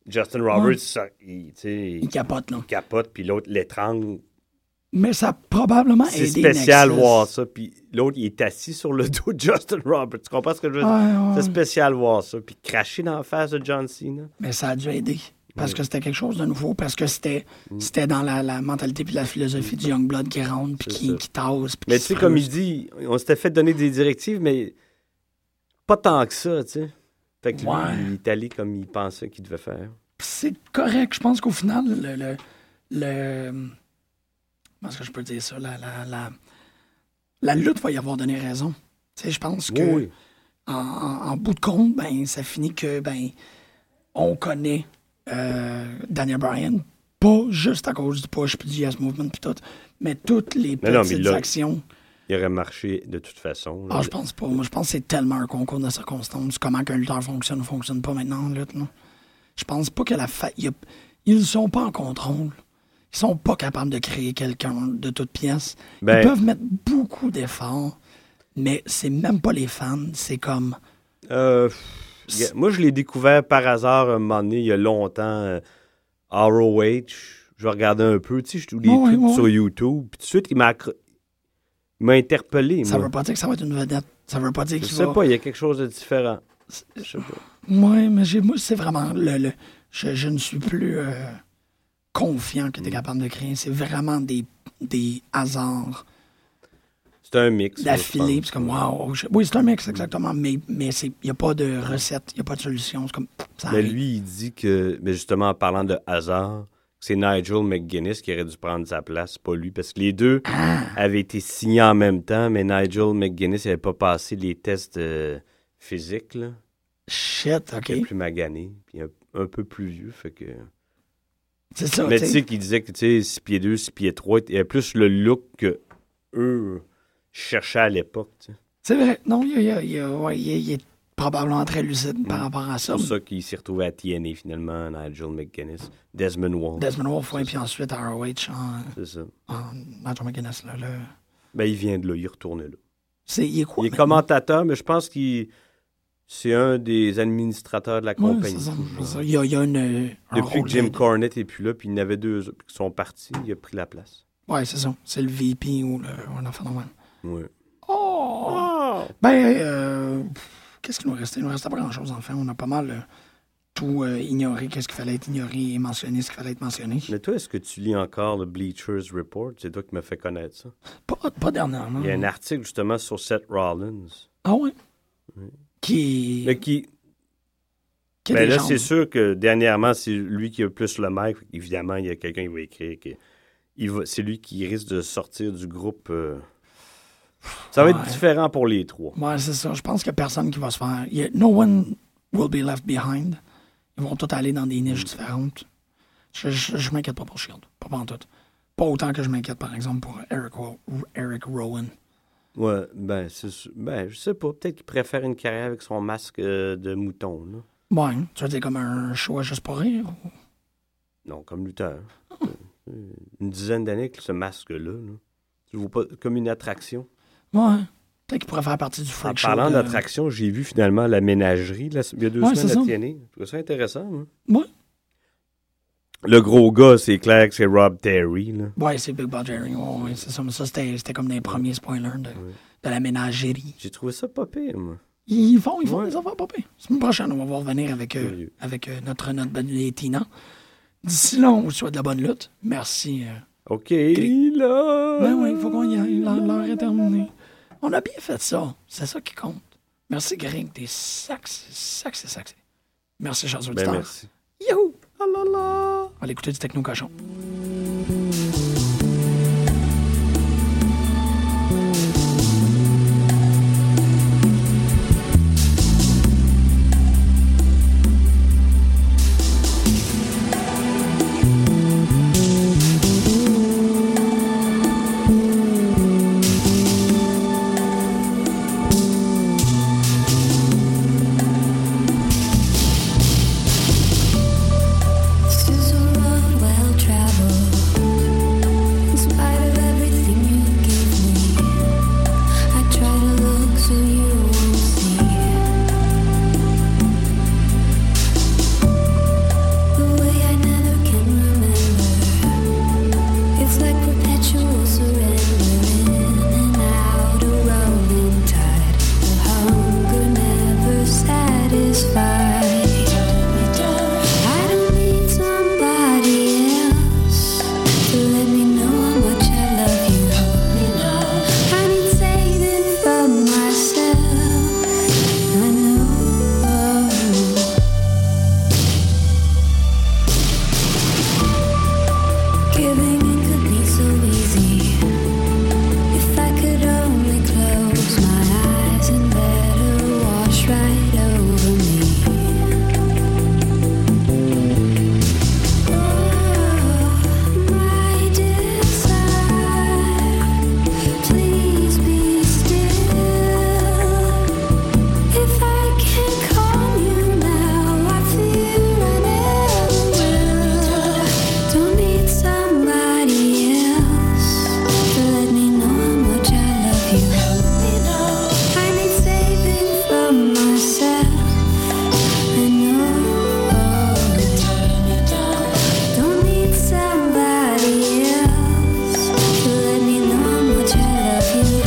Justin Roberts, Ouais. ça, il, Ils capotent, là. il capote, puis l'autre l'étrangle. Mais ça a probablement C'est aidé spécial Nexus. voir ça. Puis l'autre, il est assis sur le <laughs> dos de Justin Roberts. Tu comprends ce que je veux dire? Ouais. C'est spécial voir ça. Puis cracher dans la face de John Cena. Mais ça a dû aider. Parce. Mm. que c'était quelque chose de nouveau, parce que c'était c'était dans la, la mentalité puis la philosophie du Youngblood qui rentre, puis C'est qui, qui tasse. puis Mais tu sais, comme il dit, on s'était fait donner des directives, mais pas tant que ça, tu sais. Fait que lui, il est allé comme il pensait qu'il devait faire. c'est correct. Je pense qu'au final, le, le, le- Est-ce que je peux dire ça? La, la, la, la lutte va y avoir donné raison. Je pense que Oui, en, en- en bout de compte, ben, ça finit que ben, on connaît euh, Daniel Bryan, pas juste à cause du push puis du Yes Movement puis tout, mais toutes les Mais non, mais petites actions il aurait marché de toute façon. là. Ah, je pense pas. Moi, je pense que c'est tellement un concours de circonstances. Comment qu'un lutteur fonctionne ou fonctionne pas maintenant en lutte, non? Je pense pas que la fa... Ils sont pas en contrôle. Ils sont pas capables de créer quelqu'un de toute pièce. Ben- Ils peuvent mettre beaucoup d'efforts, mais c'est même pas les fans. C'est comme... Euh, moi, je l'ai découvert par hasard un moment donné, il y a longtemps, euh, ROH. Je regardais un peu, tu sais, je des Ouais, trucs sur YouTube. Puis tout de suite, il m'a accro- il m'a interpellé. Ça moi. veut pas dire que ça va être une vedette. Ça veut pas dire Je qu'il sais va... pas, il y a quelque chose de différent. Je sais pas. Ouais, mais j'ai- moi, c'est vraiment le. le- je, je ne suis plus euh, confiant Mm. que tu es capable de créer. C'est vraiment des, des hasards C'est un mix. d'affilée. C'est comme, waouh. je- Oui, c'est un mix, exactement. Mais mais il n'y a pas de recette, il n'y a pas de solution. C'est comme. Ça Mais arrive. lui, il dit que, mais justement, en parlant de hasard, c'est Nigel McGuinness qui aurait dû prendre sa place, pas lui, parce que les deux Ah. avaient été signés en même temps, mais Nigel McGuinness n'avait pas passé les tests euh, physiques, là. Shit, OK. Il est plus magané, puis un, un peu plus vieux, fait que... C'est ça. mais tu sais. qu'il disait que, tu sais, 6 pieds 2, 6 pieds 3, il y avait plus le look que eux cherchaient à l'époque, tu sais. C'est vrai. Non, il, y a- il y a- ouais, il est- probablement très lucide par rapport à C'est ça. pour ça qu'il s'est retrouvé à TNA, finalement, Nigel McGuinness. Desmond Wall, Desmond Wolf, ouais, puis ensuite à ROH en, c'est ça. en Nigel McGuinness. Là, là. Ben, il vient de là, il est retourné là. C'est, il est quoi? Il est maintenant? commentateur, mais je pense qu'il c'est un des administrateurs de la Ouais, compagnie. c'est ça, toujours. c'est ça. Il y a, il y a une, un Depuis que Jim de- Cornette est plus là, puis il y en avait deux autres qui sont partis, il a pris la place. Ouais, c'est ça. C'est le VP ou le, un enfant normal. Ouais. Oh! Ben, euh, qu'est-ce qu'il nous restait? Il nous restait pas grand-chose, enfin. On a pas mal euh, tout euh, ignoré, qu'est-ce qu'il fallait être ignoré et mentionné ce qu'il fallait être mentionné. Mais toi, est-ce que tu lis encore le Bleachers Report? C'est toi qui m'as fait connaître ça. Pas, pas dernièrement. Il y a un article justement sur Seth Rollins. Ah ouais? Qui... Mais qui, qui a ben là, c'est sûr que dernièrement, c'est lui qui a plus le mic. Évidemment, il y a quelqu'un qui va écrire que il va, c'est lui qui risque de sortir du groupe. euh. Ça va être différent pour les trois. Ouais, c'est ça. Je pense qu'il y a personne qui va se faire... a- No one will be left behind. Ils vont tous aller dans des niches différentes. Je, je, je m'inquiète pas pour Shield. Pas en tout. Pas autant que je m'inquiète, par exemple, pour Eric Rowan. Ouais, ben. Ben, je sais pas. Peut-être qu'il préfère une carrière avec son masque euh, de mouton, là. Ouais, tu veux dire comme un choix juste pour rire? ou- Non, comme lutteur. Euh, Une dizaine d'années avec ce masque-là, là. Tu le vois pas comme une attraction? Ouais. Peut-être qu'il pourrait faire partie du En freak show. parlant de- d'attraction, j'ai vu finalement la ménagerie là, il y a deux Ouais, semaines à. TNA. Je trouve ça intéressant, moi. Ouais. Le gros gars, c'est clair que c'est Rob Terry, là. Ouais, c'est Big ouais, c'est ça. Mais ça, c'était comme des premiers spoilers de, de la ménagerie. J'ai trouvé ça pas pire, moi. Ils font, ils font Ouais. des affaires pas pires. La semaine prochaine, on va voir venir avec, euh, avec euh, notre, notre bonne Tina. D'ici là, on vous souhaite de la bonne lutte. Merci. euh. OK, là. Ben oui, il faut qu'on y aille. L'heure est terminée. On a bien fait ça. C'est ça qui compte. Merci, Greg. T'es sexy, sexy, sexy. Merci, chers Ben auditeurs. merci. Youhou! Ah là là. On va du techno.